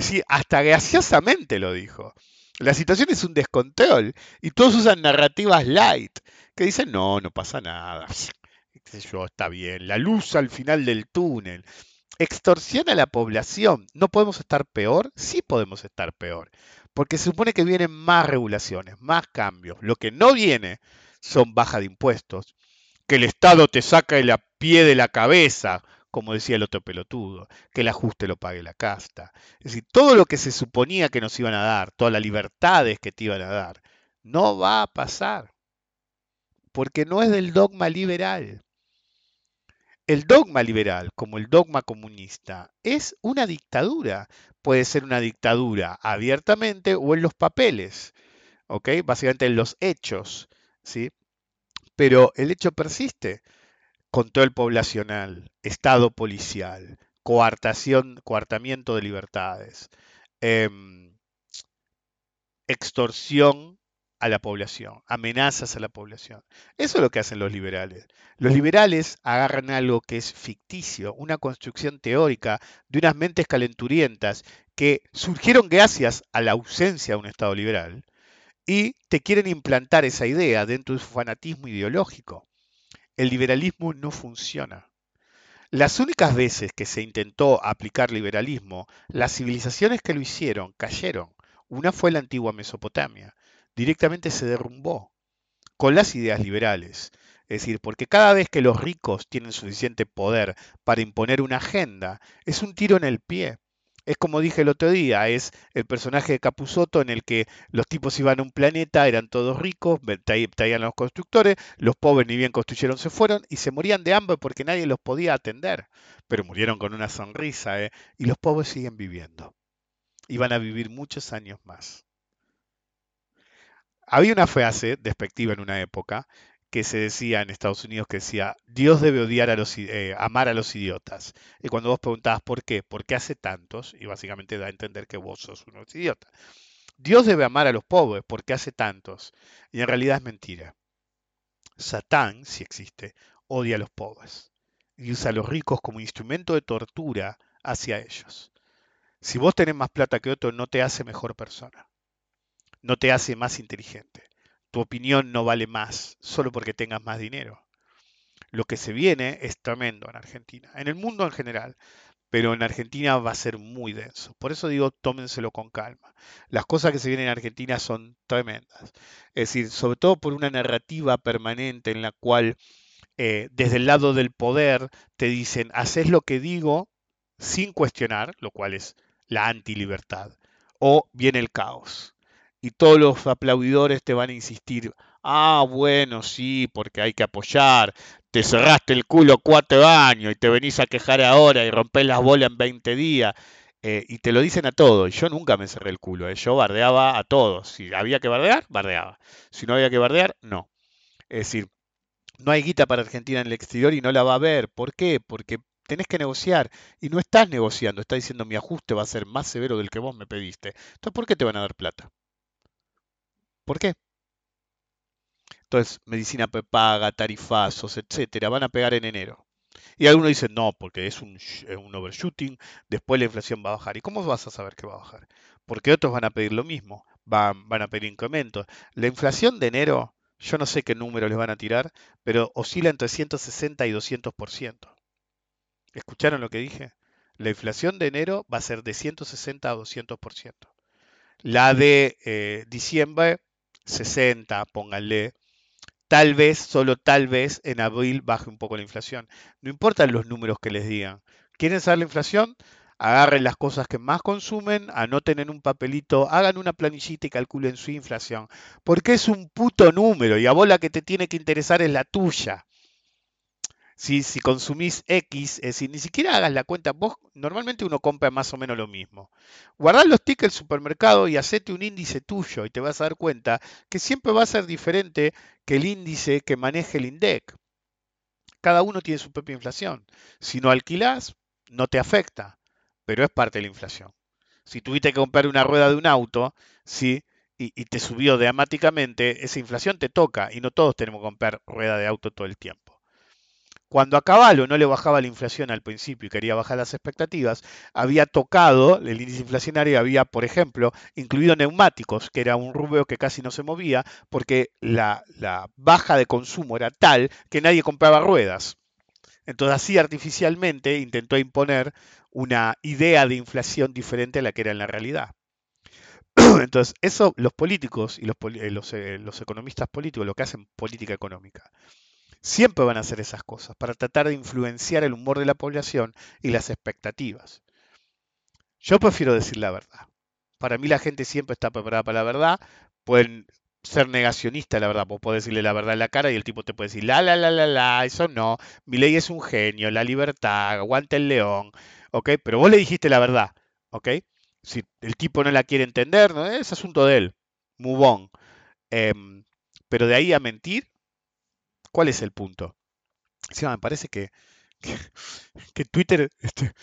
Sí, hasta graciosamente lo dijo. La situación es un descontrol y todos usan narrativas light que dicen, no, no pasa nada. Yo, está bien, la luz al final del túnel. Extorsiona a la población. ¿No podemos estar peor? Sí podemos estar peor. Porque se supone que vienen más regulaciones, más cambios. Lo que no viene son baja de impuestos. Que el Estado te saca el pie de la cabeza como decía el otro pelotudo, que el ajuste lo pague la casta. Es decir, todo lo que se suponía que nos iban a dar, todas las libertades que te iban a dar, no va a pasar, porque no es del dogma liberal. El dogma liberal, como el dogma comunista, es una dictadura. Puede ser una dictadura abiertamente o en los papeles, ¿ok? Básicamente en los hechos, ¿sí? Pero el hecho persiste control poblacional, estado policial, coartación, coartamiento de libertades, em, extorsión a la población, amenazas a la población. Eso es lo que hacen los liberales. Los liberales agarran algo que es ficticio, una construcción teórica de unas mentes calenturientas que surgieron gracias a la ausencia de un Estado liberal y te quieren implantar esa idea dentro de su fanatismo ideológico el liberalismo no funciona. Las únicas veces que se intentó aplicar liberalismo, las civilizaciones que lo hicieron cayeron. Una fue la antigua Mesopotamia. Directamente se derrumbó con las ideas liberales. Es decir, porque cada vez que los ricos tienen suficiente poder para imponer una agenda, es un tiro en el pie. Es como dije el otro día, es el personaje de Capusotto en el que los tipos iban a un planeta, eran todos ricos, traían los constructores, los pobres ni bien construyeron se fueron y se morían de hambre porque nadie los podía atender. Pero murieron con una sonrisa, ¿eh? Y los pobres siguen viviendo. Y van a vivir muchos años más. Había una frase despectiva en una época que se decía en Estados Unidos que decía, Dios debe odiar a los, eh, amar a los idiotas. Y cuando vos preguntabas por qué, por qué hace tantos, y básicamente da a entender que vos sos un idiota. Dios debe amar a los pobres porque hace tantos. Y en realidad es mentira. Satán, si existe, odia a los pobres y usa a los ricos como instrumento de tortura hacia ellos. Si vos tenés más plata que otro, no te hace mejor persona. No te hace más inteligente tu opinión no vale más solo porque tengas más dinero. Lo que se viene es tremendo en Argentina, en el mundo en general, pero en Argentina va a ser muy denso. Por eso digo, tómenselo con calma. Las cosas que se vienen en Argentina son tremendas. Es decir, sobre todo por una narrativa permanente en la cual eh, desde el lado del poder te dicen, haces lo que digo sin cuestionar, lo cual es la antilibertad, o viene el caos y todos los aplaudidores te van a insistir, ah, bueno, sí, porque hay que apoyar, te cerraste el culo cuatro años y te venís a quejar ahora y rompés las bolas en 20 días. Eh, y te lo dicen a todos. Yo nunca me cerré el culo. Eh. Yo bardeaba a todos. Si había que bardear, bardeaba. Si no había que bardear, no. Es decir, no hay guita para Argentina en el exterior y no la va a haber. ¿Por qué? Porque tenés que negociar y no estás negociando, estás diciendo mi ajuste va a ser más severo del que vos me pediste. Entonces, ¿por qué te van a dar plata? ¿Por qué? Entonces, medicina paga, tarifazos, etcétera, van a pegar en enero. Y algunos dicen, no, porque es un, un, overshooting, después la inflación va a bajar. ¿Y cómo vas a saber que va a bajar? Porque otros van a pedir lo mismo, van, van a pedir incrementos. La inflación de enero, yo no sé qué número les van a tirar, pero oscila entre 160 y 200%. ¿Escucharon lo que dije? La inflación de enero va a ser de 160 a 200%. La de eh, diciembre, 60, pónganle. Tal vez, solo tal vez, en abril baje un poco la inflación. No importan los números que les digan. ¿Quieren saber la inflación? Agarren las cosas que más consumen, anoten en un papelito, hagan una planillita y calculen su inflación. Porque es un puto número y a vos la que te tiene que interesar es la tuya. Si, si consumís X, es decir, ni siquiera hagas la cuenta, vos normalmente uno compra más o menos lo mismo. Guardá los tickets del supermercado y hacete un índice tuyo y te vas a dar cuenta que siempre va a ser diferente que el índice que maneje el INDEC. Cada uno tiene su propia inflación. Si no alquilás, no te afecta, pero es parte de la inflación. Si tuviste que comprar una rueda de un auto, ¿sí? Y, y te subió dramáticamente, esa inflación te toca y no todos tenemos que comprar rueda de auto todo el tiempo. Cuando a Caballo no le bajaba la inflación al principio y quería bajar las expectativas, había tocado el índice inflacionario había, por ejemplo, incluido neumáticos, que era un rubro que casi no se movía porque la, baja de consumo era tal que nadie compraba ruedas. Entonces así artificialmente intentó imponer una idea de inflación diferente a la que era en la realidad. Entonces, eso los políticos y eh, eh, los, economistas políticos, lo que hacen política económica, Siempre van a hacer esas cosas para tratar de influenciar el humor de la población y las expectativas. Yo prefiero decir la verdad. Para mí la gente siempre está preparada para la verdad. Pueden ser negacionistas, la verdad. Vos podés decirle la verdad en la cara y el tipo te puede decir, la, la, la, la, la, eso no. Mi ley es un genio, la libertad, aguante el león. ¿Ok? Pero vos le dijiste la verdad. ¿Ok? Si el tipo no la quiere entender, ¿no? es asunto de él. Move em, pero de ahí a mentir, ¿Cuál es el punto? Me parece que, que, Twitter este,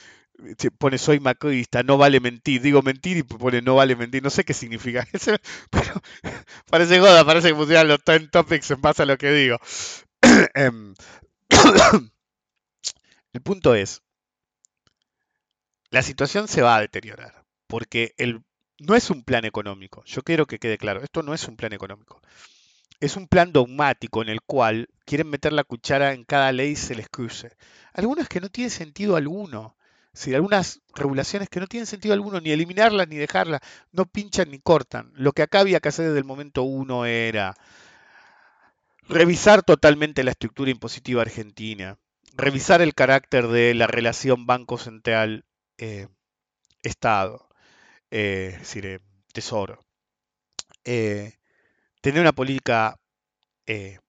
pone soy macrista, no vale mentir, digo mentir y pone no vale mentir, no sé qué significa pero parece goda, parece que pusieran los 10 topics en base a lo que digo. Em, el punto es, la situación se va a deteriorar, porque el, no es un plan económico, yo quiero que quede claro, esto no es un plan económico es un plan dogmático en el cual quieren meter la cuchara en cada ley y se les cruce. Algunas que no tienen sentido alguno. Si algunas regulaciones que no tienen sentido alguno, ni eliminarlas ni dejarlas, no pinchan ni cortan. Lo que acá había que hacer desde el momento uno era revisar totalmente la estructura impositiva argentina, revisar el carácter de la relación Banco Central eh, eh, eh, Tesoro. Eh, tener una política eh,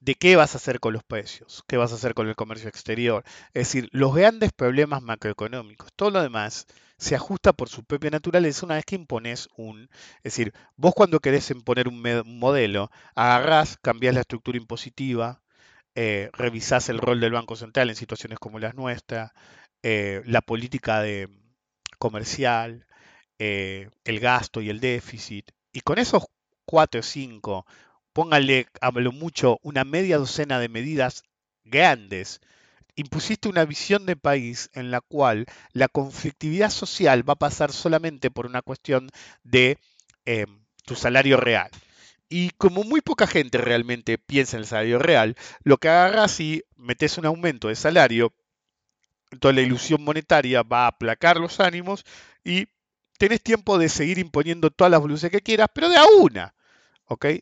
de qué vas a hacer con los precios, qué vas a hacer con el comercio exterior. Es decir, los grandes problemas macroeconómicos, todo lo demás se ajusta por su propia naturaleza una vez que impones un... Es decir, vos cuando querés imponer un, modelo, agarrás, cambiás la estructura impositiva, eh, revisás el rol del Banco Central en situaciones como las nuestras, eh, la política de comercial, el gasto y el déficit, y con esos 4 o 5, póngale, hablo mucho, una media docena de medidas grandes, impusiste una visión de país en la cual la conflictividad social va a pasar solamente por una cuestión de eh, tu salario real. Y como muy poca gente realmente piensa en el salario real, lo que agarras y metes un aumento de salario, entonces la ilusión monetaria va a aplacar los ánimos y tenés tiempo de seguir imponiendo todas las voluntades que quieras, pero de a una.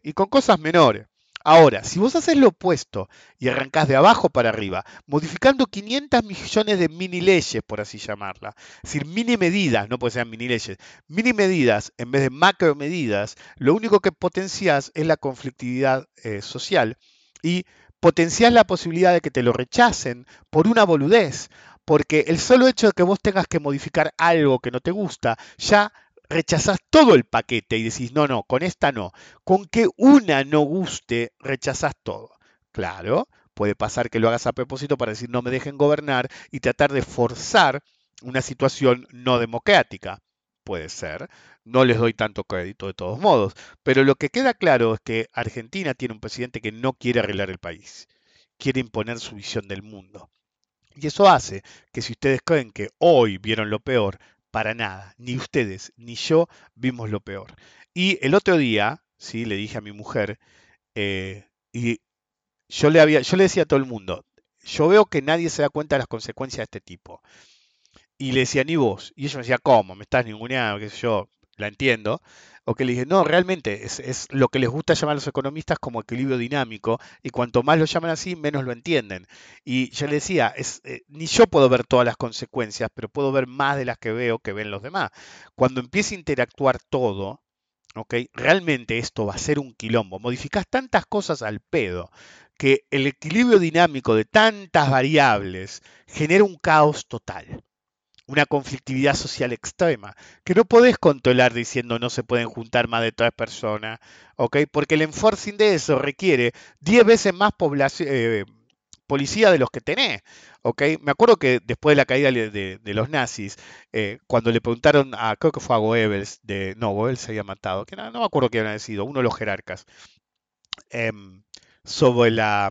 Y con cosas menores. Ahora, si vos haces lo opuesto y arrancás de abajo para arriba, modificando 500 millones de mini leyes, por así llamarla, es decir, mini medidas, no puede ser mini leyes, mini medidas en vez de macro medidas, lo único que potencias es la conflictividad eh, social y potencias la posibilidad de que te lo rechacen por una boludez, porque el solo hecho de que vos tengas que modificar algo que no te gusta ya rechazás todo el paquete y decís, no, no, con esta no. Con que una no guste, rechazás todo. Claro, puede pasar que lo hagas a propósito para decir no me dejen gobernar y tratar de forzar una situación no democrática. Puede ser, no les doy tanto crédito de todos modos, pero lo que queda claro es que Argentina tiene un presidente que no quiere arreglar el país, quiere imponer su visión del mundo. Y eso hace que si ustedes creen que hoy vieron lo peor, para nada, ni ustedes ni yo vimos lo peor. Y el otro día, ¿sí? le dije a mi mujer, eh, y yo le, había, yo le decía a todo el mundo, yo veo que nadie se da cuenta de las consecuencias de este tipo. Y le decía, ni vos. Y ella me decía, ¿cómo? ¿Me estás ninguneando? ¿Qué sé yo? La entiendo. O que le dije, no, realmente es, lo que les gusta llamar a los economistas como equilibrio dinámico, y cuanto más lo llaman así, menos lo entienden. Y yo le decía, es, eh, ni yo puedo ver todas las consecuencias, pero puedo ver más de las que veo que ven los demás. Cuando empiece a interactuar todo, ¿ok? Realmente esto va a ser un quilombo. Modificás tantas cosas al pedo que el equilibrio dinámico de tantas variables genera un caos total una conflictividad social extrema, que no podés controlar diciendo no se pueden juntar más de tres personas, ¿ok? Porque el enforcing de eso requiere 10 veces más eh, policía de los que tenés, ¿ok? Me acuerdo que después de la caída de, los nazis, eh, cuando le preguntaron a, creo que fue a Goebbels, de, no, Goebbels se había matado, que no, me acuerdo quién había sido, uno de los jerarcas, em, sobre la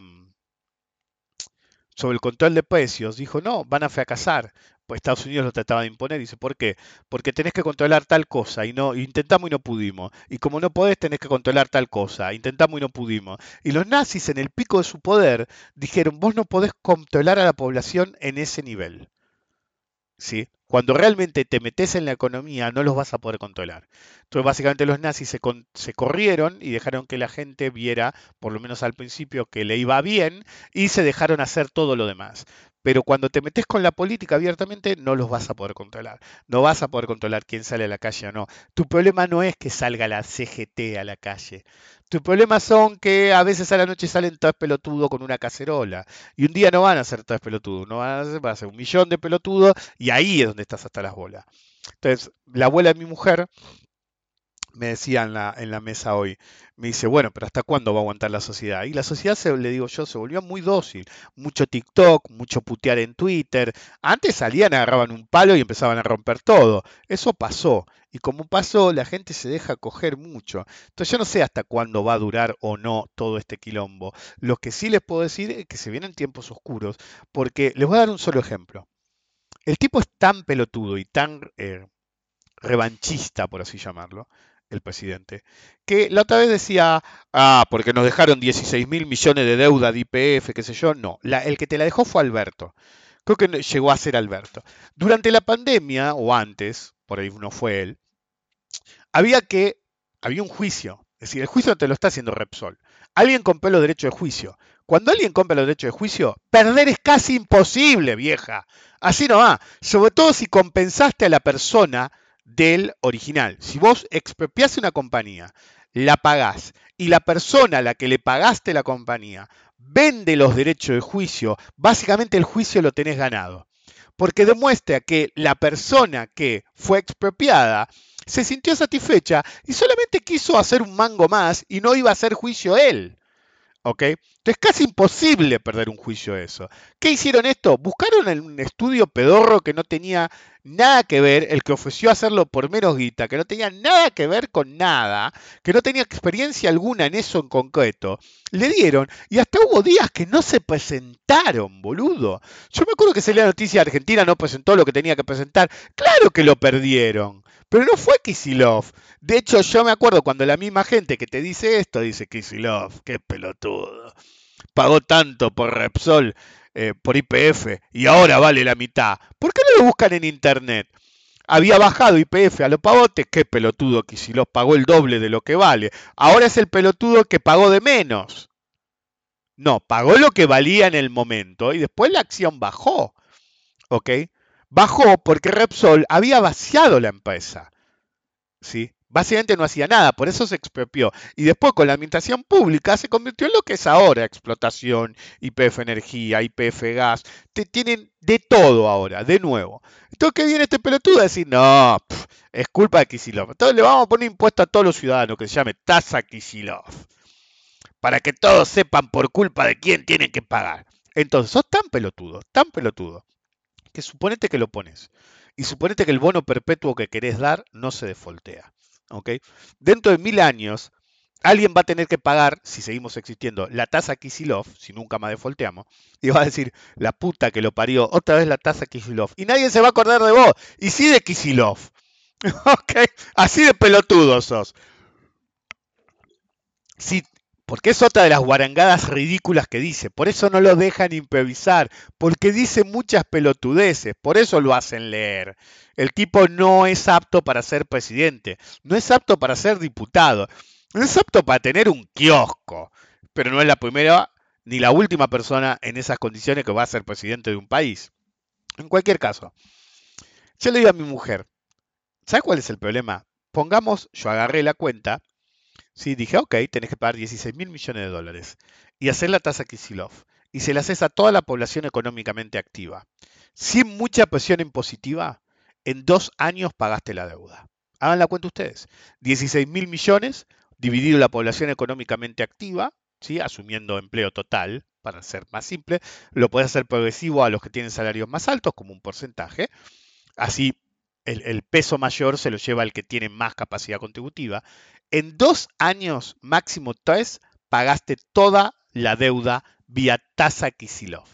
sobre el control de precios, dijo, no, van a fracasar, Estados Unidos lo trataba de imponer. Dice, ¿por qué? Porque tenés que controlar tal cosa y no intentamos y no pudimos. Y como no podés, tenés que controlar tal cosa. Intentamos y no pudimos. Y los nazis en el pico de su poder dijeron, vos no podés controlar a la población en ese nivel. ¿Sí? Cuando realmente te metes en la economía, no los vas a poder controlar. Entonces, básicamente los nazis se, se, corrieron y dejaron que la gente viera, por lo menos al principio, que le iba bien y se dejaron hacer todo lo demás. Pero cuando te metes con la política abiertamente, no los vas a poder controlar. No vas a poder controlar quién sale a la calle o no. Tu problema no es que salga la CGT a la calle. Tu problema son que a veces a la noche salen tres pelotudos con una cacerola. Y un día no van a ser tres pelotudos, no van a ser, van a ser un millón de pelotudos y ahí es donde estás hasta las bolas. Entonces, la abuela de mi mujer me decía en la, mesa hoy, me dice, bueno, pero ¿hasta cuándo va a aguantar la sociedad? Y la sociedad, se, le digo yo, se volvió muy dócil. Mucho TikTok, mucho putear en Twitter. Antes salían, agarraban un palo y empezaban a romper todo. Eso pasó. Y como pasó, la gente se deja coger mucho. Entonces yo no sé hasta cuándo va a durar o no todo este quilombo. Lo que sí les puedo decir es que se vienen tiempos oscuros, porque les voy a dar un solo ejemplo. El tipo es tan pelotudo y tan eh, revanchista, por así llamarlo, el presidente, que la otra vez decía, ah, porque nos dejaron 16 mil millones de deuda de IPF, qué sé yo, no, el que te la dejó fue Alberto. Creo que llegó a ser Alberto. Durante la pandemia, o antes, por ahí no fue él, había que, había un juicio, es decir, el juicio te lo está haciendo Repsol. Alguien compró los derechos de juicio. Cuando alguien compra los derechos de juicio, perder es casi imposible, vieja. Así no va. Sobre todo si compensaste a la persona del original. Si vos expropiás una compañía, la pagás y la persona a la que le pagaste la compañía vende los derechos de juicio, básicamente el juicio lo tenés ganado. Porque demuestra que la persona que fue expropiada se sintió satisfecha y solamente quiso hacer un mango más y no iba a hacer juicio él. ¿Ok? Es casi imposible perder un juicio eso. ¿Qué hicieron esto? Buscaron un estudio pedorro que no tenía nada que ver, el que ofreció hacerlo por menos guita, que no tenía nada que ver con nada, que no tenía experiencia alguna en eso en concreto, le dieron y hasta hubo días que no se presentaron, boludo. Yo me acuerdo que salió la noticia Argentina, no presentó lo que tenía que presentar. Claro que lo perdieron. Pero no fue Kisilov. De hecho, yo me acuerdo cuando la misma gente que te dice esto dice Kisilov, qué pelotudo. Pagó tanto por Repsol eh, por IPF y ahora vale la mitad. ¿Por qué no lo buscan en internet? Había bajado IPF a los pavotes, qué pelotudo que si los pagó el doble de lo que vale. Ahora es el pelotudo que pagó de menos. No, pagó lo que valía en el momento y después la acción bajó. ¿Ok? Bajó porque Repsol había vaciado la empresa. ¿Sí? Básicamente no hacía nada, por eso se expropió. Y después con la administración pública se convirtió en lo que es ahora, explotación, IPF energía, IPF gas, te tienen de todo ahora, de nuevo. Entonces, ¿qué viene este pelotudo a decir? No, es culpa de Kisilov. Entonces le vamos a poner impuesto a todos los ciudadanos que se llame tasa Kisilov. Para que todos sepan por culpa de quién tienen que pagar. Entonces, sos tan pelotudo, tan pelotudo, que suponete que lo pones. Y suponete que el bono perpetuo que querés dar no se defoltea. Dentro de mil años, alguien va a tener que pagar, si seguimos existiendo, la tasa Kisilov, si nunca más defolteamos, y va a decir, la puta que lo parió, otra vez la tasa Kisilov. Y nadie se va a acordar de vos, y sí de Kisilov. ¿Ok? Así de pelotudos sos. Si porque es otra de las guarangadas ridículas que dice. Por eso no lo dejan improvisar. Porque dice muchas pelotudeces. Por eso lo hacen leer. El tipo no es apto para ser presidente. No es apto para ser diputado. No es apto para tener un kiosco. Pero no es la primera ni la última persona en esas condiciones que va a ser presidente de un país. En cualquier caso, yo le digo a mi mujer, ¿sabes cuál es el problema? Pongamos, yo agarré la cuenta Sí, dije, ok, tenés que pagar 16 mil millones de dólares y hacer la tasa Kisilov. Y se la haces a toda la población económicamente activa. Sin mucha presión impositiva, en dos años pagaste la deuda. Hagan la cuenta ustedes. 16 mil millones dividido la población económicamente activa, ¿sí? asumiendo empleo total, para ser más simple, lo puedes hacer progresivo a los que tienen salarios más altos como un porcentaje. Así el, el, peso mayor se lo lleva el que tiene más capacidad contributiva en dos años, máximo tres, pagaste toda la deuda vía tasa Kisilov.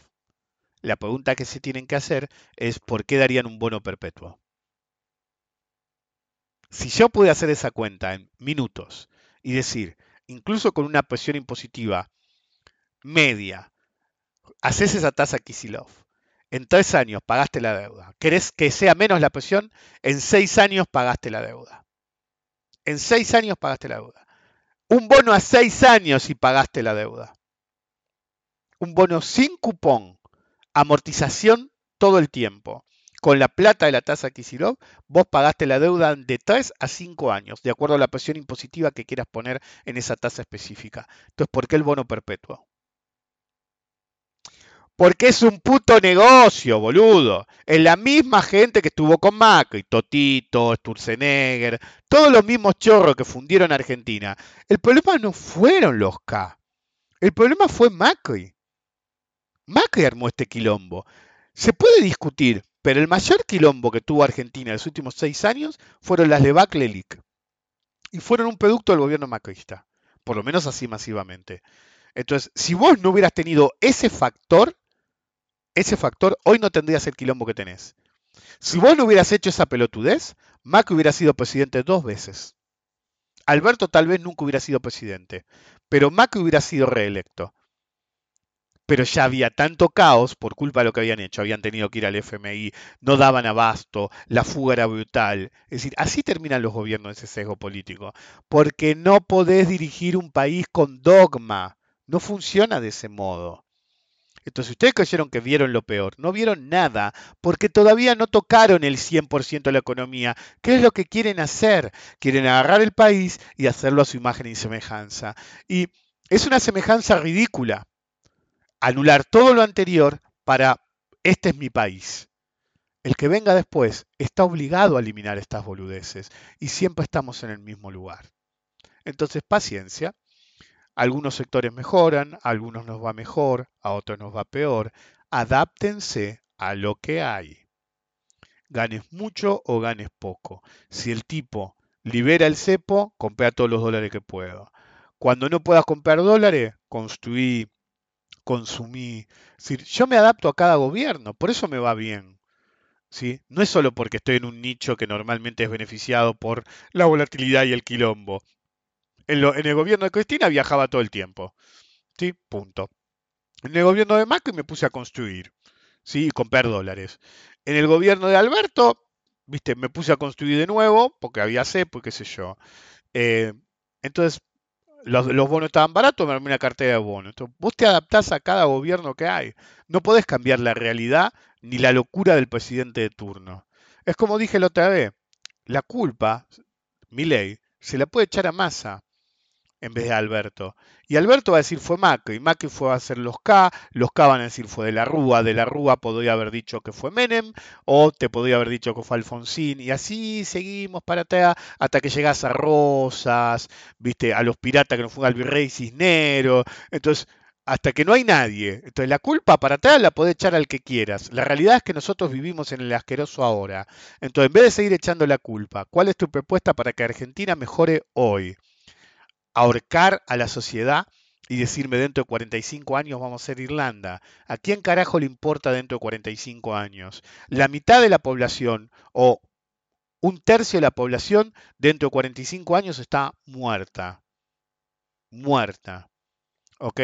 La pregunta que se tienen que hacer es ¿por qué darían un bono perpetuo? Si yo pude hacer esa cuenta en minutos y decir, incluso con una presión impositiva media, haces esa tasa Kisilov, en tres años pagaste la deuda. ¿Querés que sea menos la presión? En seis años pagaste la deuda. En seis años pagaste la deuda. Un bono a seis años y pagaste la deuda. Un bono sin cupón, amortización todo el tiempo. Con la plata de la tasa Kisilov, vos pagaste la deuda de tres a cinco años, de acuerdo a la presión impositiva que quieras poner en esa tasa específica. Entonces, ¿por qué el bono perpetuo? Porque es un puto negocio, boludo. Es la misma gente que estuvo con Macri, Totito, Sturzenegger, todos los mismos chorros que fundieron Argentina. El problema no fueron los K. El problema fue Macri. Macri armó este quilombo. Se puede discutir, pero el mayor quilombo que tuvo Argentina en los últimos seis años fueron las debacle LIC. Y fueron un producto del gobierno macrista. Por lo menos así masivamente. Entonces, si vos no hubieras tenido ese factor, ese factor, hoy no tendrías el quilombo que tenés. Si vos no hubieras hecho esa pelotudez, Macri hubiera sido presidente dos veces. Alberto tal vez nunca hubiera sido presidente, pero Macri hubiera sido reelecto. Pero ya había tanto caos por culpa de lo que habían hecho. Habían tenido que ir al FMI, no daban abasto, la fuga era brutal. Es decir, así terminan los gobiernos ese sesgo político. Porque no podés dirigir un país con dogma. No funciona de ese modo. Entonces, ustedes creyeron que vieron lo peor. No vieron nada, porque todavía no tocaron el 100% de la economía. ¿Qué es lo que quieren hacer? Quieren agarrar el país y hacerlo a su imagen y semejanza. Y es una semejanza ridícula. Anular todo lo anterior para este es mi país. El que venga después está obligado a eliminar estas boludeces y siempre estamos en el mismo lugar. Entonces, paciencia algunos sectores mejoran, a algunos nos va mejor, a otros nos va peor. Adáptense a lo que hay. Ganes mucho o ganes poco. Si el tipo libera el cepo, compra todos los dólares que pueda. Cuando no puedas comprar dólares, construí, consumí. yo me adapto a cada gobierno, por eso me va bien. ¿sí? No es solo porque estoy en un nicho que normalmente es beneficiado por la volatilidad y el quilombo. En, el gobierno de Cristina viajaba todo el tiempo. ¿Sí? Punto. En el gobierno de Macri me puse a construir. ¿Sí? Y comprar dólares. En el gobierno de Alberto, viste, me puse a construir de nuevo, porque había cepo y qué sé yo. Eh, entonces, los, bonos estaban baratos, me armé una cartera de bonos. Vos te adaptás a cada gobierno que hay. No podés cambiar la realidad ni la locura del presidente de turno. Es como dije la otra vez, la culpa, mi ley, se la puede echar a Massa en vez de Alberto. Y Alberto va a decir fue Macri, Macri fue a hacer los K, los K van a decir fue de la Rúa, de la Rúa podría haber dicho que fue Menem, o te podría haber dicho que fue Alfonsín, y así seguimos para atrás hasta que llegas a Rosas, viste, a los piratas que nos fue al virrey Cisnero, entonces hasta que no hay nadie. Entonces la culpa para atrás la podés echar al que quieras. La realidad es que nosotros vivimos en el asqueroso ahora. Entonces, en vez de seguir echando la culpa, ¿cuál es tu propuesta para que Argentina mejore hoy? Ahorcar a la sociedad y decirme dentro de 45 años vamos a ser Irlanda. ¿A quién carajo le importa dentro de 45 años? La mitad de la población o un tercio de la población dentro de 45 años está muerta. Muerta. ¿Ok?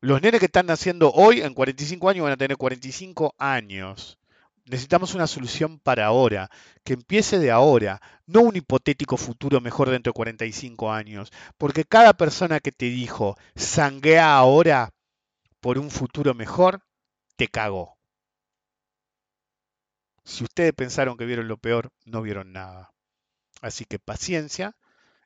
Los nenes que están naciendo hoy en 45 años van a tener 45 años. Necesitamos una solución para ahora, que empiece de ahora, no un hipotético futuro mejor dentro de 45 años, porque cada persona que te dijo sanguea ahora por un futuro mejor, te cagó. Si ustedes pensaron que vieron lo peor, no vieron nada. Así que paciencia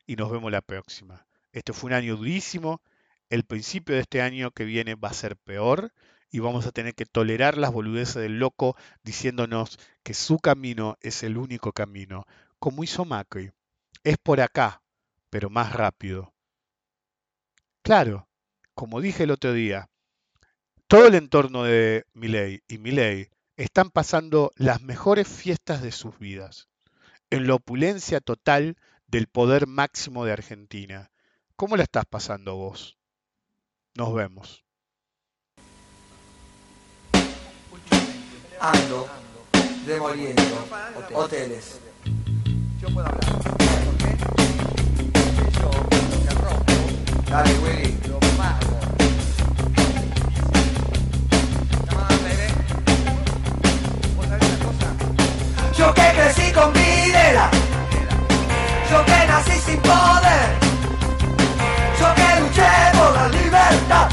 y nos vemos la próxima. Este fue un año durísimo. El principio de este año que viene va a ser peor y vamos a tener que tolerar las boludeces del loco diciéndonos que su camino es el único camino, como hizo Macri. Es por acá, pero más rápido. Claro, como dije el otro día, todo el entorno de Milei y Milei están pasando las mejores fiestas de sus vidas, en la opulencia total del poder máximo de Argentina. ¿Cómo la estás pasando vos? Nos vemos. Ando demoliendo hoteles. Yo puedo hablar. Yo te rompo. Dale, Willy. Lo pago. Yo que crecí con Videla, yo que nací sin poder, yo que luché por la libertad,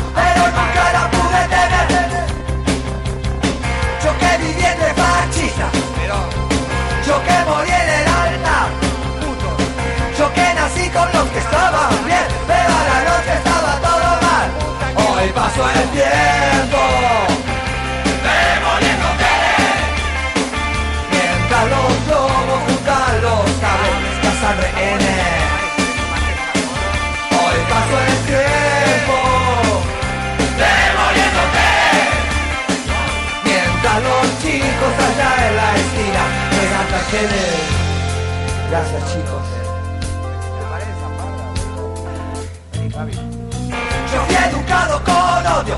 Gracias chicos. Yo fui educado con odio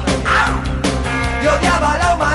y odiaba la humanidad.